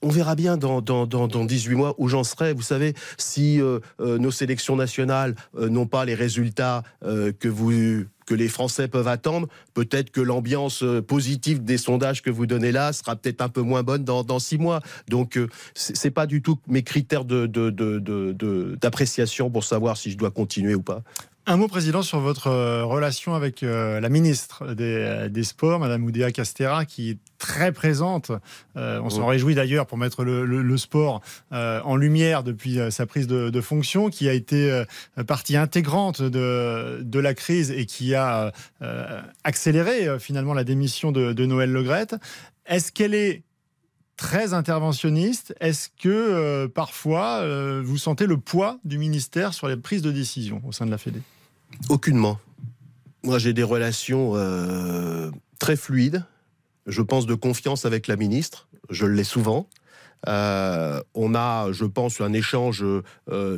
Speaker 4: On verra bien dans, dans, dans, dans 18 mois où j'en serai. Vous savez, si euh, euh, nos sélections nationales euh, n'ont pas les résultats que, vous, que les Français peuvent attendre, peut-être que l'ambiance euh, positive des sondages que vous donnez là sera peut-être un peu moins bonne dans, 6 mois. Donc, euh, c'est pas du tout mes critères de, de, d'appréciation pour savoir si je dois continuer ou pas.
Speaker 3: Un mot, Président, sur votre euh, relation avec euh, la ministre des, euh, des Sports, Madame Oudéa Castera, qui est très présente. Euh, on s'en
Speaker 4: Oui.
Speaker 3: réjouit d'ailleurs pour mettre le, le- le sport euh, en lumière depuis sa prise de, de fonction, qui a été euh, partie intégrante de, de la crise et qui a accéléré finalement la démission de, de Noël Legrette. Est-ce qu'elle est très interventionniste Est-ce que euh, parfois euh, vous sentez le poids du ministère sur les prises de décision au sein de la Fédé?
Speaker 4: Aucunement. Moi, j'ai des relations euh, très fluides. Je pense de confiance avec la ministre. Je l'ai souvent. On a, je pense, un échange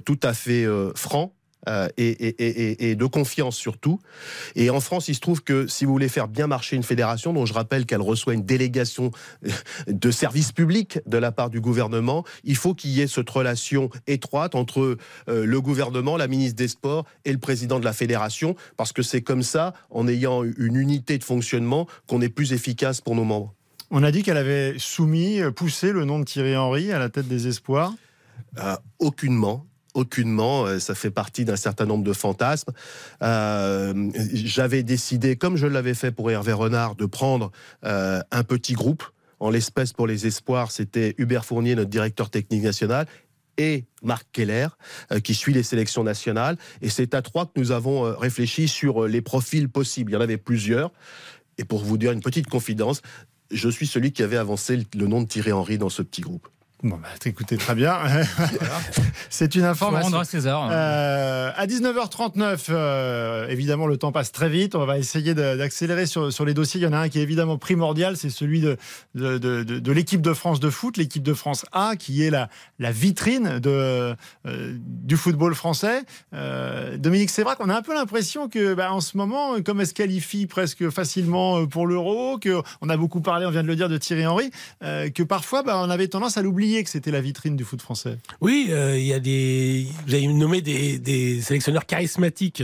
Speaker 4: tout à fait franc. Euh, et, et- et- et de confiance surtout. Et en France, il se trouve que si vous voulez faire bien marcher une fédération, dont je rappelle qu'elle reçoit une délégation de service public de la part du gouvernement, il faut qu'il y ait cette relation étroite entre euh, le gouvernement, la ministre des Sports et le président de la fédération, parce que c'est comme ça, en ayant une unité de fonctionnement, qu'on est plus efficace pour nos membres.
Speaker 3: On a dit qu'elle avait soumis, euh, poussé le nom de Thierry Henry à la tête des espoirs.
Speaker 4: Euh, aucunement. Aucunement, euh, ça fait partie d'un certain nombre de fantasmes. Euh, J'avais décidé, comme je l'avais fait pour Hervé Renard, de prendre euh, un petit groupe. En l'espèce, pour les espoirs, c'était Hubert Fournier, notre directeur technique national, et Marc Keller, qui suit les sélections nationales. Et c'est à trois que nous avons réfléchi sur les profils possibles. Il y en avait plusieurs. Et pour vous dire une petite confidence, je suis celui qui avait avancé le- le nom de Thierry Henry dans ce petit groupe.
Speaker 3: Bon, bah, écoutez très bien. [laughs] C'est une
Speaker 7: Faut
Speaker 3: information.
Speaker 7: rendre à César.
Speaker 3: Euh, à 19h39, euh, évidemment, le temps passe très vite. On va essayer d'accélérer sur, sur les dossiers. Il y en a un qui est évidemment primordial, c'est celui de, de, de- l'équipe de France de foot, l'équipe de France A, qui est la, la vitrine de, euh, du football français. Euh, Dominique Sévrac, on a un peu l'impression que, bah, en ce moment, comme elle se qualifie presque facilement pour l'Euro, que on a beaucoup parlé, on vient de le dire, de Thierry Henry, que parfois, bah, on avait tendance à l'oublier que c'était la vitrine du foot français.
Speaker 5: Oui, euh, il y a des. Vous avez nommé des, des sélectionneurs charismatiques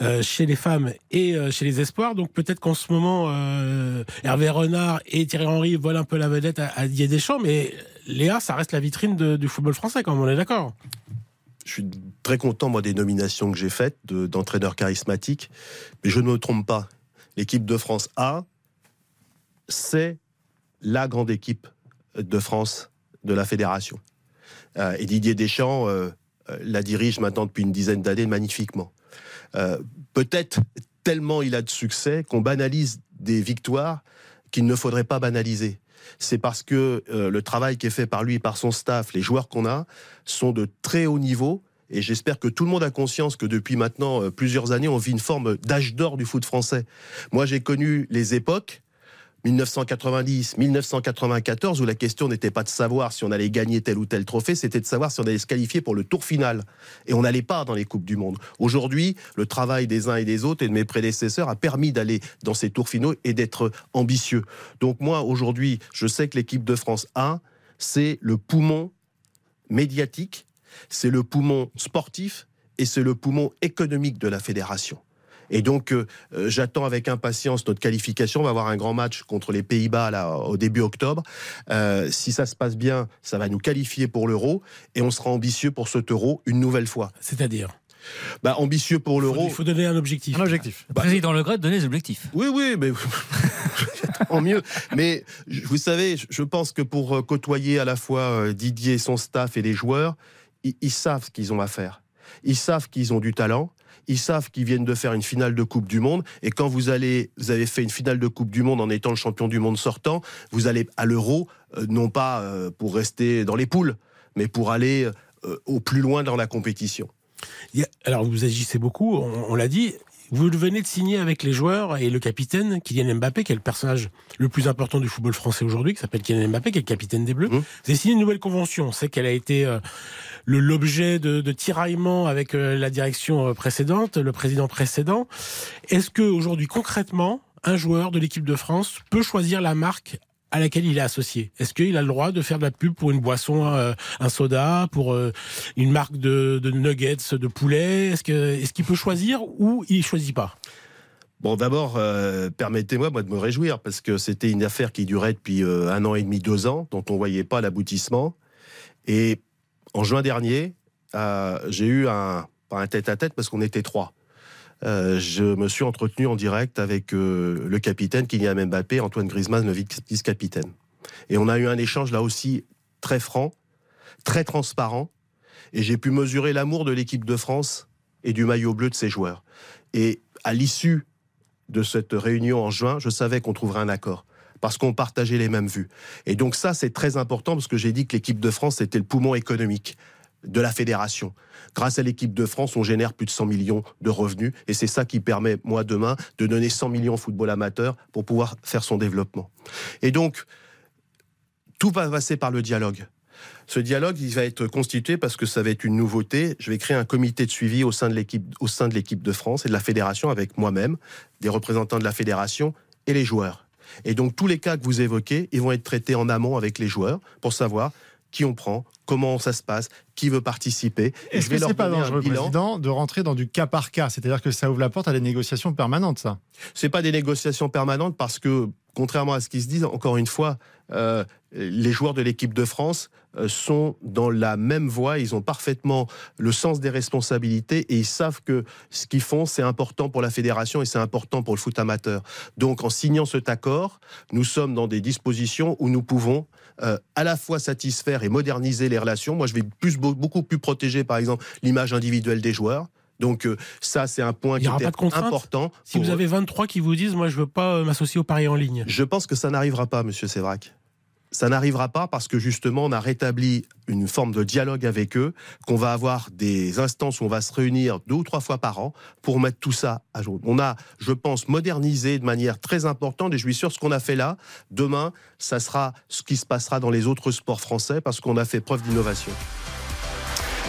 Speaker 5: euh, chez les femmes et euh, chez les espoirs. Donc peut-être qu'en ce moment, euh, Hervé Renard et Thierry Henry volent un peu la vedette à, à Didier Deschamps, mais Léa, ça reste la vitrine de- du football français, quand même, on est d'accord.
Speaker 4: Je suis très content, moi, des nominations que j'ai faites de- d'entraîneurs charismatiques. Mais je ne me trompe pas. L'équipe de France A, c'est la grande équipe de France de la fédération. Euh, et Didier Deschamps euh, euh, la dirige maintenant depuis une dizaine d'années magnifiquement. Peut-être tellement il a de succès qu'on banalise des victoires qu'il ne faudrait pas banaliser. C'est parce que le travail qui est fait par lui et par son staff, les joueurs qu'on a, sont de très haut niveau. Et j'espère que tout le monde a conscience que depuis maintenant plusieurs années, on vit une forme d'âge d'or du foot français. Moi, j'ai connu les époques 1990, 1994, où la question n'était pas de savoir si on allait gagner tel ou tel trophée, c'était de savoir si on allait se qualifier pour le tour final. Et on n'allait pas dans les Coupes du Monde. Aujourd'hui, le travail des uns et des autres et de mes prédécesseurs a permis d'aller dans ces tours finaux et d'être ambitieux. Donc moi, aujourd'hui, je sais que l'équipe de France 1, c'est le poumon médiatique, c'est le poumon sportif et c'est le poumon économique de la fédération. Et donc, euh, euh, j'attends avec impatience notre qualification. On va avoir un grand match contre les Pays-Bas là au début octobre. Euh, si ça se passe bien, ça va nous qualifier pour l'euro et on sera ambitieux pour cet euro une nouvelle fois.
Speaker 5: C'est-à-dire
Speaker 4: bah, ambitieux pour
Speaker 5: Il
Speaker 4: l'euro.
Speaker 5: faut donner un objectif.
Speaker 3: Un objectif.
Speaker 7: Le président Le Gret donnait des objectifs.
Speaker 4: Oui, oui, mais en [laughs] mieux. Mais vous savez, je- pense que pour côtoyer à la fois Didier, son staff et les joueurs, ils, ils savent ce qu'ils ont à faire. Ils savent qu'ils ont du talent. Ils savent qu'ils viennent de faire une finale de Coupe du Monde. Et quand vous allez, vous avez fait une finale de Coupe du Monde en étant le champion du monde sortant, vous allez à l'Euro, euh, non pas euh, pour rester dans les poules, mais pour aller euh, au plus loin dans la compétition.
Speaker 5: Alors vous agissez beaucoup, on l'a dit. Vous venez de signer avec les joueurs et le capitaine Kylian Mbappé, qui est le personnage le plus important du football français aujourd'hui, qui s'appelle Kylian Mbappé, qui est le capitaine des Bleus.
Speaker 4: Mmh.
Speaker 5: Vous avez signé une nouvelle convention. On sait qu'elle a été euh, l'objet de, de tiraillements avec euh, la direction euh, précédente, le président précédent. Est-ce que aujourd'hui, concrètement, un joueur de l'équipe de France peut choisir la marque à laquelle il est associé Est-ce qu'il a le droit de faire de la pub pour une boisson, euh, un soda, pour euh, une marque de, nuggets, de poulet? Est-ce que est-ce qu'il peut choisir ou il choisit pas?
Speaker 4: Bon, d'abord, euh, permettez-moi moi de me réjouir parce que c'était une affaire qui durait depuis un an et demi, deux ans, dont on voyait pas l'aboutissement. Et en juin dernier, j'ai eu un un tête-à-tête parce qu'on était trois. Euh, je me suis entretenu en direct avec euh, le capitaine Kylian Mbappé, Antoine Griezmann, le vice-capitaine. Et on a eu un échange là aussi très franc, très transparent, et j'ai pu mesurer l'amour de l'équipe de France et du maillot bleu de ses joueurs. Et à l'issue de cette réunion en juin, je savais qu'on trouverait un accord parce qu'on partageait les mêmes vues. Et donc ça, c'est très important parce que j'ai dit que l'équipe de France, c'était le poumon économique de la fédération. Grâce à l'équipe de France, on génère plus de 100 millions de revenus et c'est ça qui permet, moi, demain, de donner 100 millions au football amateur pour pouvoir faire son développement. Et donc, tout va passer par le dialogue. Ce dialogue, il va être constitué parce que ça va être une nouveauté. Je vais créer un comité de suivi au sein de l'équipe, au sein de l'équipe de France et de la fédération avec moi-même, des représentants de la fédération et les joueurs. Et donc tous les cas que vous évoquez, ils vont être traités en amont avec les joueurs pour savoir qui on prend, comment ça se passe, qui veut participer. Et
Speaker 3: Est-ce que c'est pas dangereux, président, de rentrer dans du cas par cas? C'est-à-dire que ça ouvre la porte à des négociations permanentes, ça?
Speaker 4: C'est pas des négociations permanentes parce que, contrairement à ce qui se dit, encore une fois, euh, les joueurs de l'équipe de France euh, sont dans la même voie. Ils ont parfaitement le sens des responsabilités et ils savent que ce qu'ils font, c'est important pour la fédération et c'est important pour le foot amateur. Donc, en signant cet accord, nous sommes dans des dispositions où nous pouvons euh, à la fois satisfaire et moderniser les relations. Moi, je vais plus, beaucoup plus protéger, par exemple, l'image individuelle des joueurs. Donc euh, ça, c'est un point qui est important.
Speaker 5: Si vous avez 23 qui vous disent, moi je veux pas euh, m'associer au pari en ligne.
Speaker 4: je pense que ça n'arrivera pas, Monsieur Sévrac. Ça n'arrivera pas parce que justement, on a rétabli une forme de dialogue avec eux, qu'on va avoir des instances où on va se réunir deux ou trois fois par an pour mettre tout ça à jour. On a, je pense, modernisé de manière très importante et je suis sûr ce qu'on a fait là, demain, ça sera ce qui se passera dans les autres sports français parce qu'on a fait preuve d'innovation.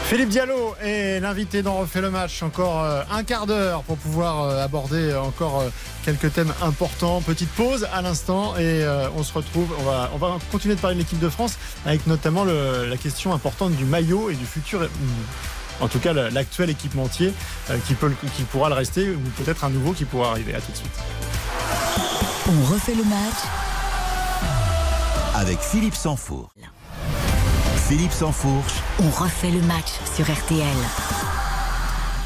Speaker 3: Philippe Diallo est l'invité dans Refait le match. Encore euh, un quart d'heure pour pouvoir euh, aborder encore euh, quelques thèmes importants. Petite pause à l'instant et on se retrouve. On va, on va continuer de parler de l'équipe de France avec notamment le- la question importante du maillot et du futur. En tout cas, l'actuel équipementier qui, peut, qui pourra le rester ou peut-être un nouveau qui pourra arriver. À tout de suite.
Speaker 2: On refait le match
Speaker 1: avec Philippe Sansfourche. Philippe Sansfourche,
Speaker 2: On refait le match sur RTL.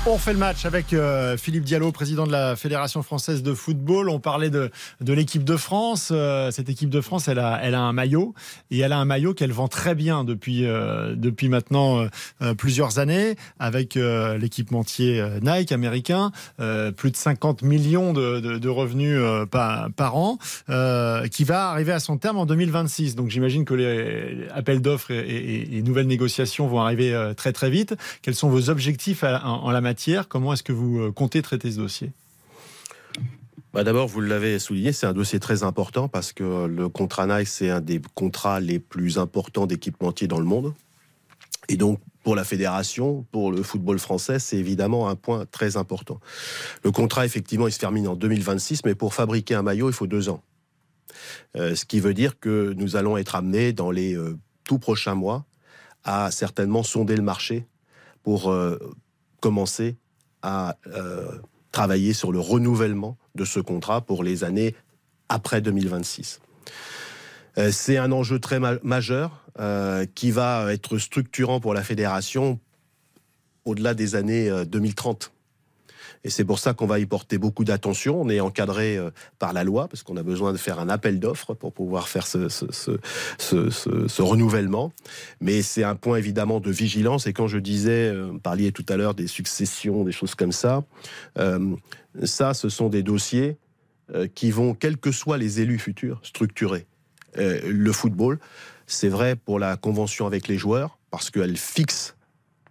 Speaker 3: On fait le match avec euh, Philippe Diallo, président de la Fédération française de football. On parlait de, de l'équipe de France. Euh, cette équipe de France, elle a, elle a un maillot et elle a un maillot qu'elle vend très bien depuis, euh, depuis maintenant plusieurs années avec l'équipementier Nike américain. Plus de 50 millions de, de, revenus par, par an qui va arriver à son terme en 2026. Donc j'imagine que les appels d'offres et, nouvelles négociations vont arriver très très vite. Quels sont vos objectifs en la matière? Comment est-ce que vous euh, comptez traiter ce dossier?
Speaker 4: Bah D'abord, vous l'avez souligné, c'est un dossier très important parce que le contrat Nike, c'est un des contrats les plus importants d'équipementiers dans le monde. Et donc, pour la fédération, pour le football français, c'est évidemment un point très important. Le contrat, effectivement, il se termine en 2026, mais pour fabriquer un maillot, il faut deux ans. Euh, ce qui veut dire que nous allons être amenés dans les euh, tout prochains mois à certainement sonder le marché pour commencer à euh, travailler sur le renouvellement de ce contrat pour les années après 2026. Euh, C'est un enjeu très ma- majeur euh, qui va être structurant pour la fédération au-delà des années euh, 2030. Et c'est pour ça qu'on va y porter beaucoup d'attention. On est encadré euh, par la loi, parce qu'on a besoin de faire un appel d'offres pour pouvoir faire ce, renouvellement. Mais c'est un point évidemment de vigilance. Et quand je disais, euh, vous parliez tout à l'heure des successions, des choses comme ça, euh, ça, ce sont des dossiers qui vont, quels que soient les élus futurs, structurer. Le football, c'est vrai pour la convention avec les joueurs, parce qu'elle fixe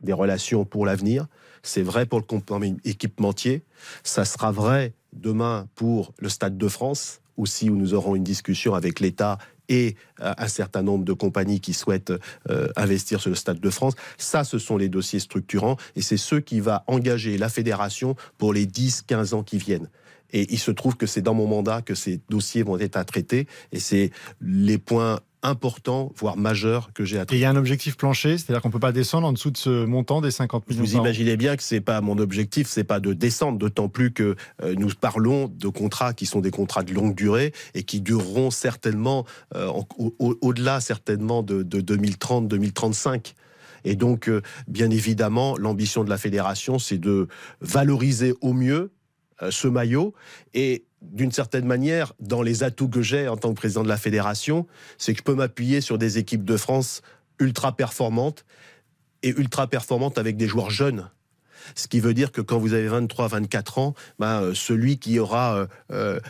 Speaker 4: des relations pour l'avenir. C'est vrai pour le équipementier. Ça sera vrai demain pour le Stade de France, aussi où nous aurons une discussion avec l'État et euh, un certain nombre de compagnies qui souhaitent euh, investir sur le Stade de France. Ça, ce sont les dossiers structurants et c'est ceux qui va engager la fédération pour les 10-15 ans qui viennent. Et il se trouve que c'est dans mon mandat que ces dossiers vont être à traiter. Et c'est les points importants, voire majeurs, que j'ai traiter.
Speaker 3: Et il y a un objectif plancher, c'est-à-dire qu'on ne peut pas descendre en dessous de ce montant des 50 millions
Speaker 4: Vous imaginez bien que c'est pas mon objectif, c'est pas de descendre, d'autant plus que euh, nous parlons de contrats qui sont des contrats de longue durée et qui dureront certainement, euh, au-delà certainement de, 2030-2035. Et donc, euh, bien évidemment, l'ambition de la fédération, c'est de valoriser au mieux ce maillot. Et d'une certaine manière, dans les atouts que j'ai en tant que président de la fédération, c'est que je peux m'appuyer sur des équipes de France ultra performantes et ultra performantes avec des joueurs jeunes. Ce qui veut dire que quand vous avez 23, 24 ans, ben, euh, celui qui aura euh,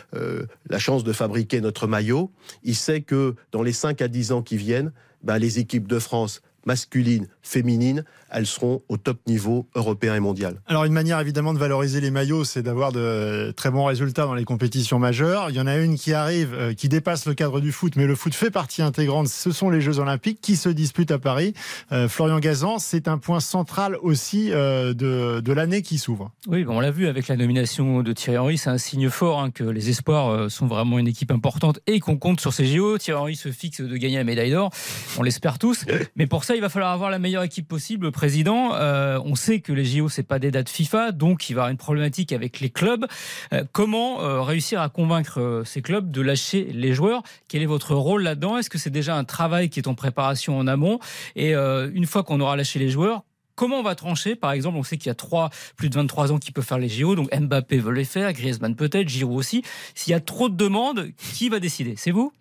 Speaker 4: la chance de fabriquer notre maillot, il sait que dans les 5 à 10 ans qui viennent, ben, les équipes de France masculines, féminines, elles seront au top niveau européen et mondial.
Speaker 3: Alors une manière évidemment de valoriser les maillots, c'est d'avoir de très bons résultats dans les compétitions majeures. Il y en a une qui arrive, euh, qui dépasse le cadre du foot, mais le foot fait partie intégrante. Ce sont les Jeux Olympiques qui se disputent à Paris. Euh, Florian Gazan, c'est un point central aussi euh, de, de l'année qui s'ouvre.
Speaker 7: Oui, on l'a vu avec la nomination de Thierry Henry, c'est un signe fort hein, que les espoirs sont vraiment une équipe importante et qu'on compte sur ces JO. Thierry Henry se fixe de gagner la médaille d'or, on l'espère tous. [laughs] Mais pour ça, il va falloir avoir la meilleure équipe possible président. Euh, on sait que les JO c'est pas des dates FIFA, donc il va y avoir une problématique avec les clubs. Euh, comment euh, réussir à convaincre ces clubs de lâcher les joueurs? Quel est votre rôle là-dedans? Est-ce que c'est déjà un travail qui est en préparation en amont? Et une fois qu'on aura lâché les joueurs, Comment on va trancher? Par exemple, on sait qu'il y a trois, plus de 23 ans qui peuvent faire les JO, donc Mbappé veut les faire, Griezmann peut-être, Giroud aussi. S'il y a trop de demandes, qui va décider? C'est vous?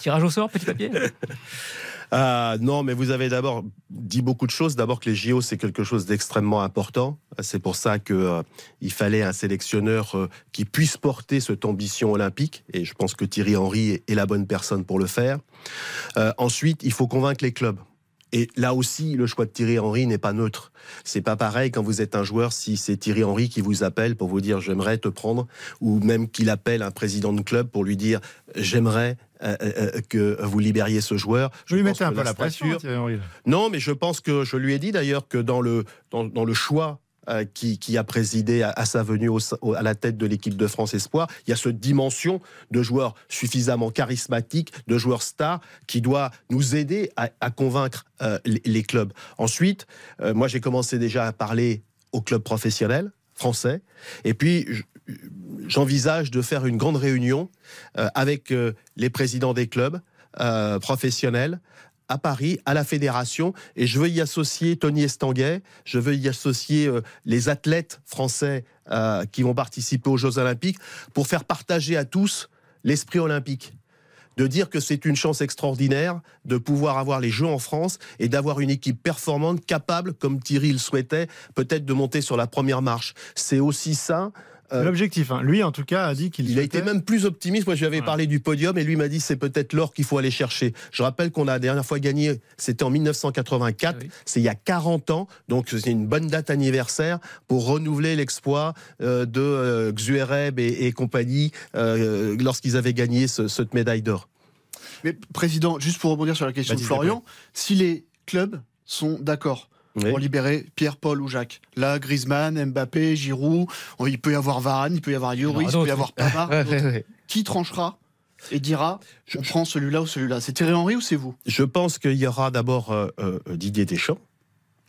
Speaker 7: Tirage au sort, petit papier? [laughs]
Speaker 4: euh, non, mais vous avez d'abord dit beaucoup de choses. D'abord que les JO, c'est quelque chose d'extrêmement important. C'est pour ça qu'il euh, fallait un sélectionneur euh, qui puisse porter cette ambition olympique. Et je pense que Thierry Henry est, la bonne personne pour le faire. ensuite, il faut convaincre les clubs. Et là aussi, le choix de Thierry Henry n'est pas neutre. C'est pas pareil quand vous êtes un joueur si c'est Thierry Henry qui vous appelle pour vous dire j'aimerais te prendre, ou même qu'il appelle un président de club pour lui dire j'aimerais euh, euh, euh, que vous libériez ce joueur.
Speaker 3: Je, lui mettais un peu la, pression.
Speaker 4: Non, mais je pense que je lui ai dit d'ailleurs que dans le, dans, le choix qui, qui, a présidé à, sa venue à la tête de l'équipe de France Espoir. Il y a cette dimension de joueurs suffisamment charismatiques, de joueurs stars, qui doit nous aider à, convaincre les, clubs. Ensuite, moi j'ai commencé déjà à parler aux clubs professionnels français. Et puis, j'envisage de faire une grande réunion euh, avec euh, les présidents des clubs euh, professionnels à Paris, à la fédération, et je veux y associer Tony Estanguet, je veux y associer les athlètes français qui vont participer aux Jeux Olympiques, pour faire partager à tous l'esprit olympique de dire que c'est une chance extraordinaire de pouvoir avoir les Jeux en France et d'avoir une équipe performante, capable, comme Thierry le souhaitait, peut-être de monter sur la première marche. C'est aussi ça
Speaker 3: euh, L'objectif, hein. lui en tout cas a dit qu'il.
Speaker 4: Il a été même plus optimiste. Moi, je lui avais parlé du podium et lui m'a dit c'est peut-être l'or qu'il faut aller chercher. Je rappelle qu'on a la dernière fois gagné, c'était en 1984, ah c'est il y a 40 ans, donc c'est une bonne date anniversaire pour renouveler l'exploit euh, de euh, Xuereb et, compagnie lorsqu'ils avaient gagné cette médaille d'or.
Speaker 6: Mais président, juste pour rebondir sur la question de Florian, si les clubs sont d'accord pour libérer Pierre, Paul ou Jacques. Là, Griezmann, Mbappé, Giroud, il peut y avoir Varane, il peut y avoir Lloris, il peut y avoir Pavard. [laughs] Qui tranchera et dira je prends celui-là ou celui-là? C'est Thierry Henry ou c'est vous?
Speaker 4: Je pense qu'il y aura d'abord euh, euh, Didier Deschamps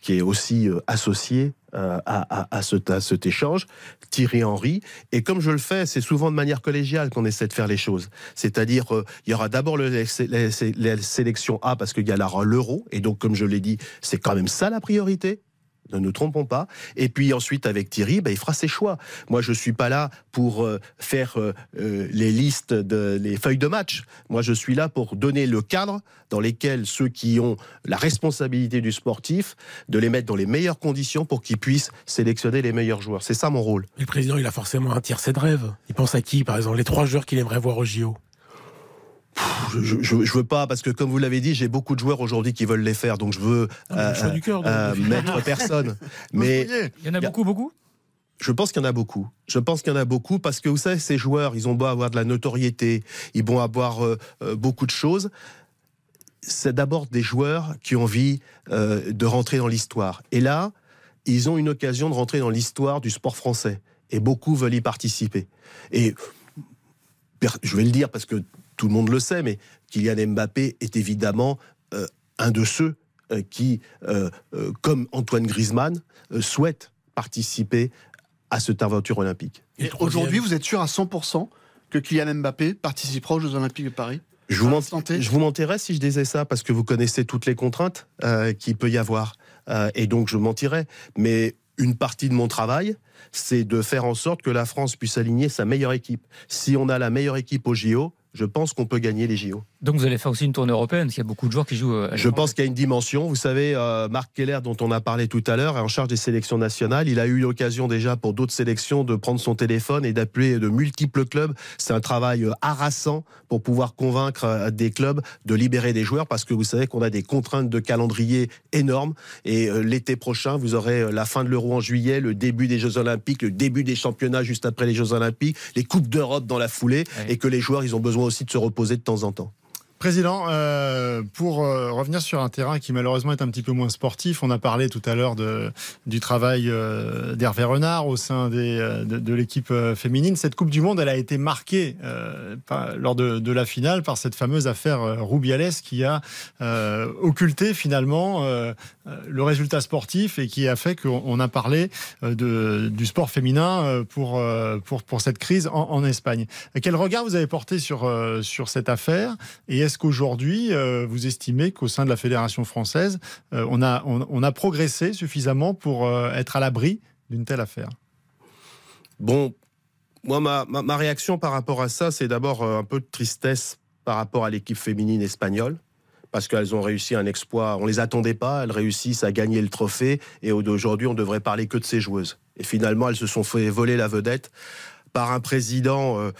Speaker 4: qui est aussi euh, associé euh, à, à, ce, cet échange, Thierry Henry. Et comme je le fais, c'est souvent de manière collégiale qu'on essaie de faire les choses. C'est-à-dire, euh, il y aura d'abord la sélection A parce qu'il y a l'euro. Et donc, comme je l'ai dit, c'est quand même ça la priorité ne nous trompons pas. Et puis ensuite, avec Thierry, ben, il fera ses choix. Moi, je suis pas là pour euh, faire euh, euh, les listes, de, les feuilles de match. Moi, je suis là pour donner le cadre dans lesquels ceux qui ont la responsabilité du sportif, de les mettre dans les meilleures conditions pour qu'ils puissent sélectionner les meilleurs joueurs. C'est ça mon rôle.
Speaker 5: Le président, il a forcément un tiercé de rêve. Il pense à qui, par exemple, les trois joueurs qu'il aimerait voir au JO
Speaker 4: je, je, je veux pas parce que comme vous l'avez dit, j'ai beaucoup de joueurs aujourd'hui qui veulent les faire, donc je veux
Speaker 5: Ah, du cœur, donc,
Speaker 4: euh,
Speaker 5: de-
Speaker 4: mettre personne. [laughs] Mais
Speaker 7: Il y en a beaucoup, beaucoup?
Speaker 4: Je pense qu'il y en a beaucoup. Je pense qu'il y en a beaucoup parce que vous savez, ces joueurs, ils ont beau avoir de la notoriété, ils vont avoir euh, euh, beaucoup de choses. C'est d'abord des joueurs qui ont envie euh, de rentrer dans l'histoire. Et là, ils ont une occasion de rentrer dans l'histoire du sport français. Et beaucoup veulent y participer. Et je vais le dire parce que tout le monde le sait, mais Kylian Mbappé est évidemment euh, un de ceux euh, qui, euh, euh, comme Antoine Griezmann, euh, souhaite participer à cette aventure olympique.
Speaker 5: Et
Speaker 6: aujourd'hui, vous êtes sûr à 100% que Kylian Mbappé participera aux Jeux Olympiques de Paris?
Speaker 4: Je vous, je vous mentirais si je disais ça parce que vous connaissez toutes les contraintes euh, qu'il peut y avoir. Euh, et donc je mentirais. Mais une partie de mon travail, c'est de faire en sorte que la France puisse aligner sa meilleure équipe. Si on a la meilleure équipe au JO, je pense qu'on peut gagner les JO.
Speaker 7: Donc vous allez faire aussi une tournée européenne, parce qu'il y a beaucoup de joueurs qui jouent. euh, à
Speaker 4: Je pense qu'il y a une dimension. Vous savez, euh, Marc Keller, dont on a parlé tout à l'heure, est en charge des sélections nationales. Il a eu l'occasion déjà pour d'autres sélections de prendre son téléphone et d'appeler de multiples clubs. C'est un travail euh, harassant pour pouvoir convaincre des clubs de libérer des joueurs parce que vous savez qu'on a des contraintes de calendrier énormes. Et euh, l'été prochain, vous aurez la fin de l'Euro en juillet, le début des Jeux Olympiques, le début des championnats juste après les Jeux Olympiques, les Coupes d'Europe dans la foulée
Speaker 7: Ouais.
Speaker 4: et que les joueurs, ils ont besoin aussi de se reposer de temps en temps.
Speaker 3: Président, euh, pour euh, revenir sur un terrain qui malheureusement est un petit peu moins sportif, on a parlé tout à l'heure du travail euh, d'Hervé Renard au sein de, l'équipe féminine. Cette Coupe du Monde, elle a été marquée lors de, la finale par cette fameuse affaire Rubiales qui a occulté finalement le résultat sportif et qui a fait qu'on on a parlé du sport féminin pour, cette crise en, Espagne. Quel regard vous avez porté sur, cette affaire est-ce qu'aujourd'hui, euh, vous estimez qu'au sein de la Fédération française, euh, on, a, progressé suffisamment pour euh, être à l'abri d'une telle affaire?
Speaker 4: Bon, moi, ma, ma, réaction par rapport à ça, c'est d'abord un peu de tristesse par rapport à l'équipe féminine espagnole. Parce qu'elles ont réussi un exploit, on les attendait pas, elles réussissent à gagner le trophée, et aujourd'hui, on devrait parler que de ces joueuses. Et finalement, elles se sont fait voler la vedette par un président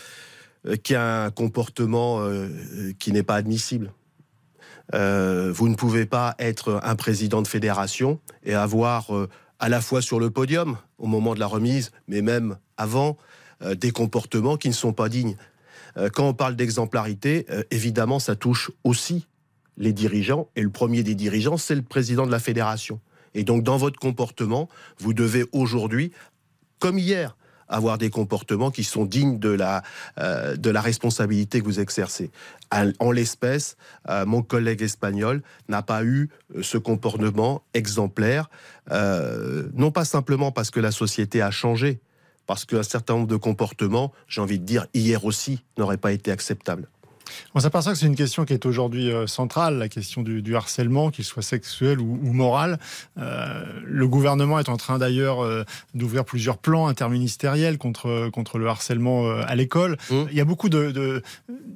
Speaker 4: qui a un comportement euh, qui n'est pas admissible. Euh, vous ne pouvez pas être un président de fédération et avoir euh, à la fois sur le podium au moment de la remise, mais même avant, euh, des comportements qui ne sont pas dignes. Euh, quand on parle d'exemplarité, euh, évidemment, ça touche aussi les dirigeants, et le premier des dirigeants, c'est le président de la fédération. Et donc, dans votre comportement, vous devez aujourd'hui, comme hier, avoir des comportements qui sont dignes de la, euh, de la responsabilité que vous exercez. En, l'espèce, euh, mon collègue espagnol n'a pas eu euh, ce comportement exemplaire, non pas simplement parce que la société a changé, parce qu'un certain nombre de comportements, j'ai envie de dire, hier aussi, n'auraient pas été acceptables.
Speaker 3: On s'aperçoit que c'est une question qui est aujourd'hui euh, centrale, la question du, du harcèlement, qu'il soit sexuel ou, ou moral. Euh, le gouvernement est en train d'ailleurs euh, d'ouvrir plusieurs plans interministériels contre, contre le harcèlement euh, à l'école.
Speaker 4: Mmh.
Speaker 3: Il y a beaucoup de, de,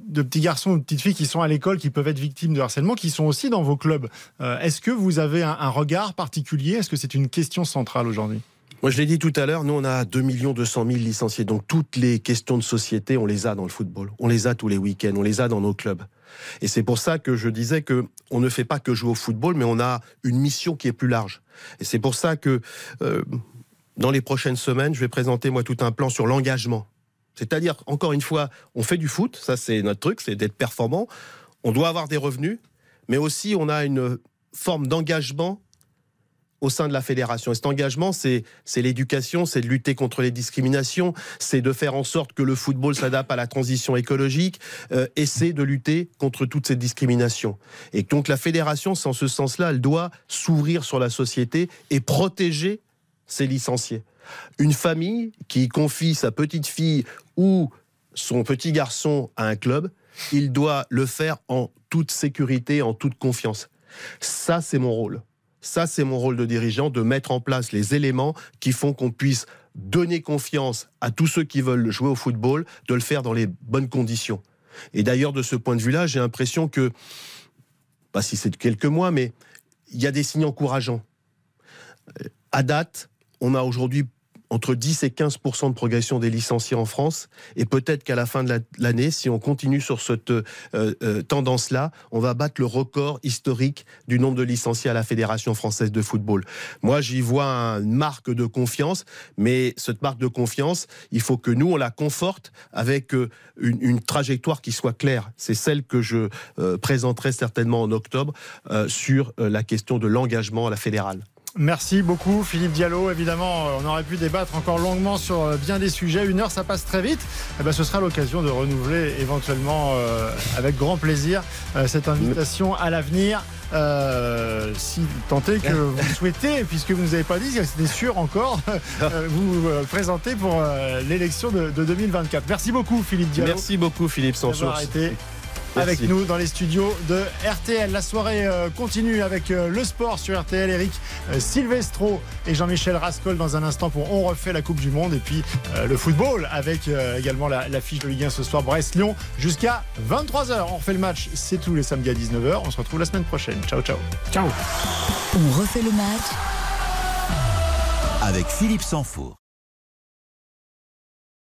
Speaker 3: de petits garçons ou de petites filles qui sont à l'école, qui peuvent être victimes de harcèlement, qui sont aussi dans vos clubs. Est-ce que vous avez un, un regard particulier? Est-ce que c'est une question centrale aujourd'hui?
Speaker 4: Moi, je l'ai dit tout à l'heure, nous, on a 2 200 000 licenciés. Donc, toutes les questions de société, on les a dans le football. On les a tous les week-ends, on les a dans nos clubs. Et c'est pour ça que je disais que on ne fait pas que jouer au football, mais on a une mission qui est plus large. Et c'est pour ça que, euh, dans les prochaines semaines, je vais présenter, moi, tout un plan sur l'engagement. C'est-à-dire, encore une fois, on fait du foot, ça c'est notre truc, c'est d'être performant. On doit avoir des revenus, mais aussi on a une forme d'engagement au sein de la fédération. Et cet engagement, c'est l'éducation, c'est de lutter contre les discriminations, c'est de faire en sorte que le football s'adapte à la transition écologique, euh, et c'est de lutter contre toutes ces discriminations. Et donc la fédération, c'est en ce sens-là, elle doit s'ouvrir sur la société et protéger ses licenciés. Une famille qui confie sa petite fille ou son petit garçon à un club, il doit le faire en toute sécurité, en toute confiance. Ça, c'est mon rôle. Ça, c'est mon rôle de dirigeant, de mettre en place les éléments qui font qu'on puisse donner confiance à tous ceux qui veulent jouer au football, de le faire dans les bonnes conditions. Et d'ailleurs, de ce point de vue-là, j'ai l'impression que, pas si c'est de quelques mois, mais il y a des signes encourageants. Euh, À date, on a aujourd'hui entre 10 et 15% de progression des licenciés en France. Et peut-être qu'à la fin de l'année, si on continue sur cette euh, euh, tendance-là, on va battre le record historique du nombre de licenciés à la Fédération française de football. Moi, j'y vois une marque de confiance, mais cette marque de confiance, il faut que nous, on la conforte avec euh, une, trajectoire qui soit claire. C'est celle que je présenterai certainement en octobre sur la question de l'engagement à la fédérale.
Speaker 3: Merci beaucoup Philippe Diallo. Évidemment, euh, on aurait pu débattre encore longuement sur euh, bien des sujets. Une heure, ça passe très vite. Eh ben, ce sera l'occasion de renouveler éventuellement euh, avec grand plaisir cette invitation à l'avenir. si tant est que vous souhaitez, [laughs] puisque vous ne nous avez pas dit, c'était sûr encore, [laughs] vous vous présentez pour l'élection de, 2024. Merci beaucoup Philippe Diallo.
Speaker 4: Merci beaucoup Philippe Sansour
Speaker 3: avec nous dans les studios de RTL. La soirée euh, continue avec euh, le sport sur RTL. Eric euh, Silvestro et Jean-Michel Rascol dans un instant pour On refait la Coupe du Monde. Et puis le football avec également la, fiche de Ligue 1 ce soir Brest-Lyon jusqu'à 23h. On refait le match, c'est tous les samedis à 19h. On se retrouve la semaine prochaine. Ciao, ciao.
Speaker 2: Ciao. On refait le match
Speaker 1: avec Philippe Sanfour.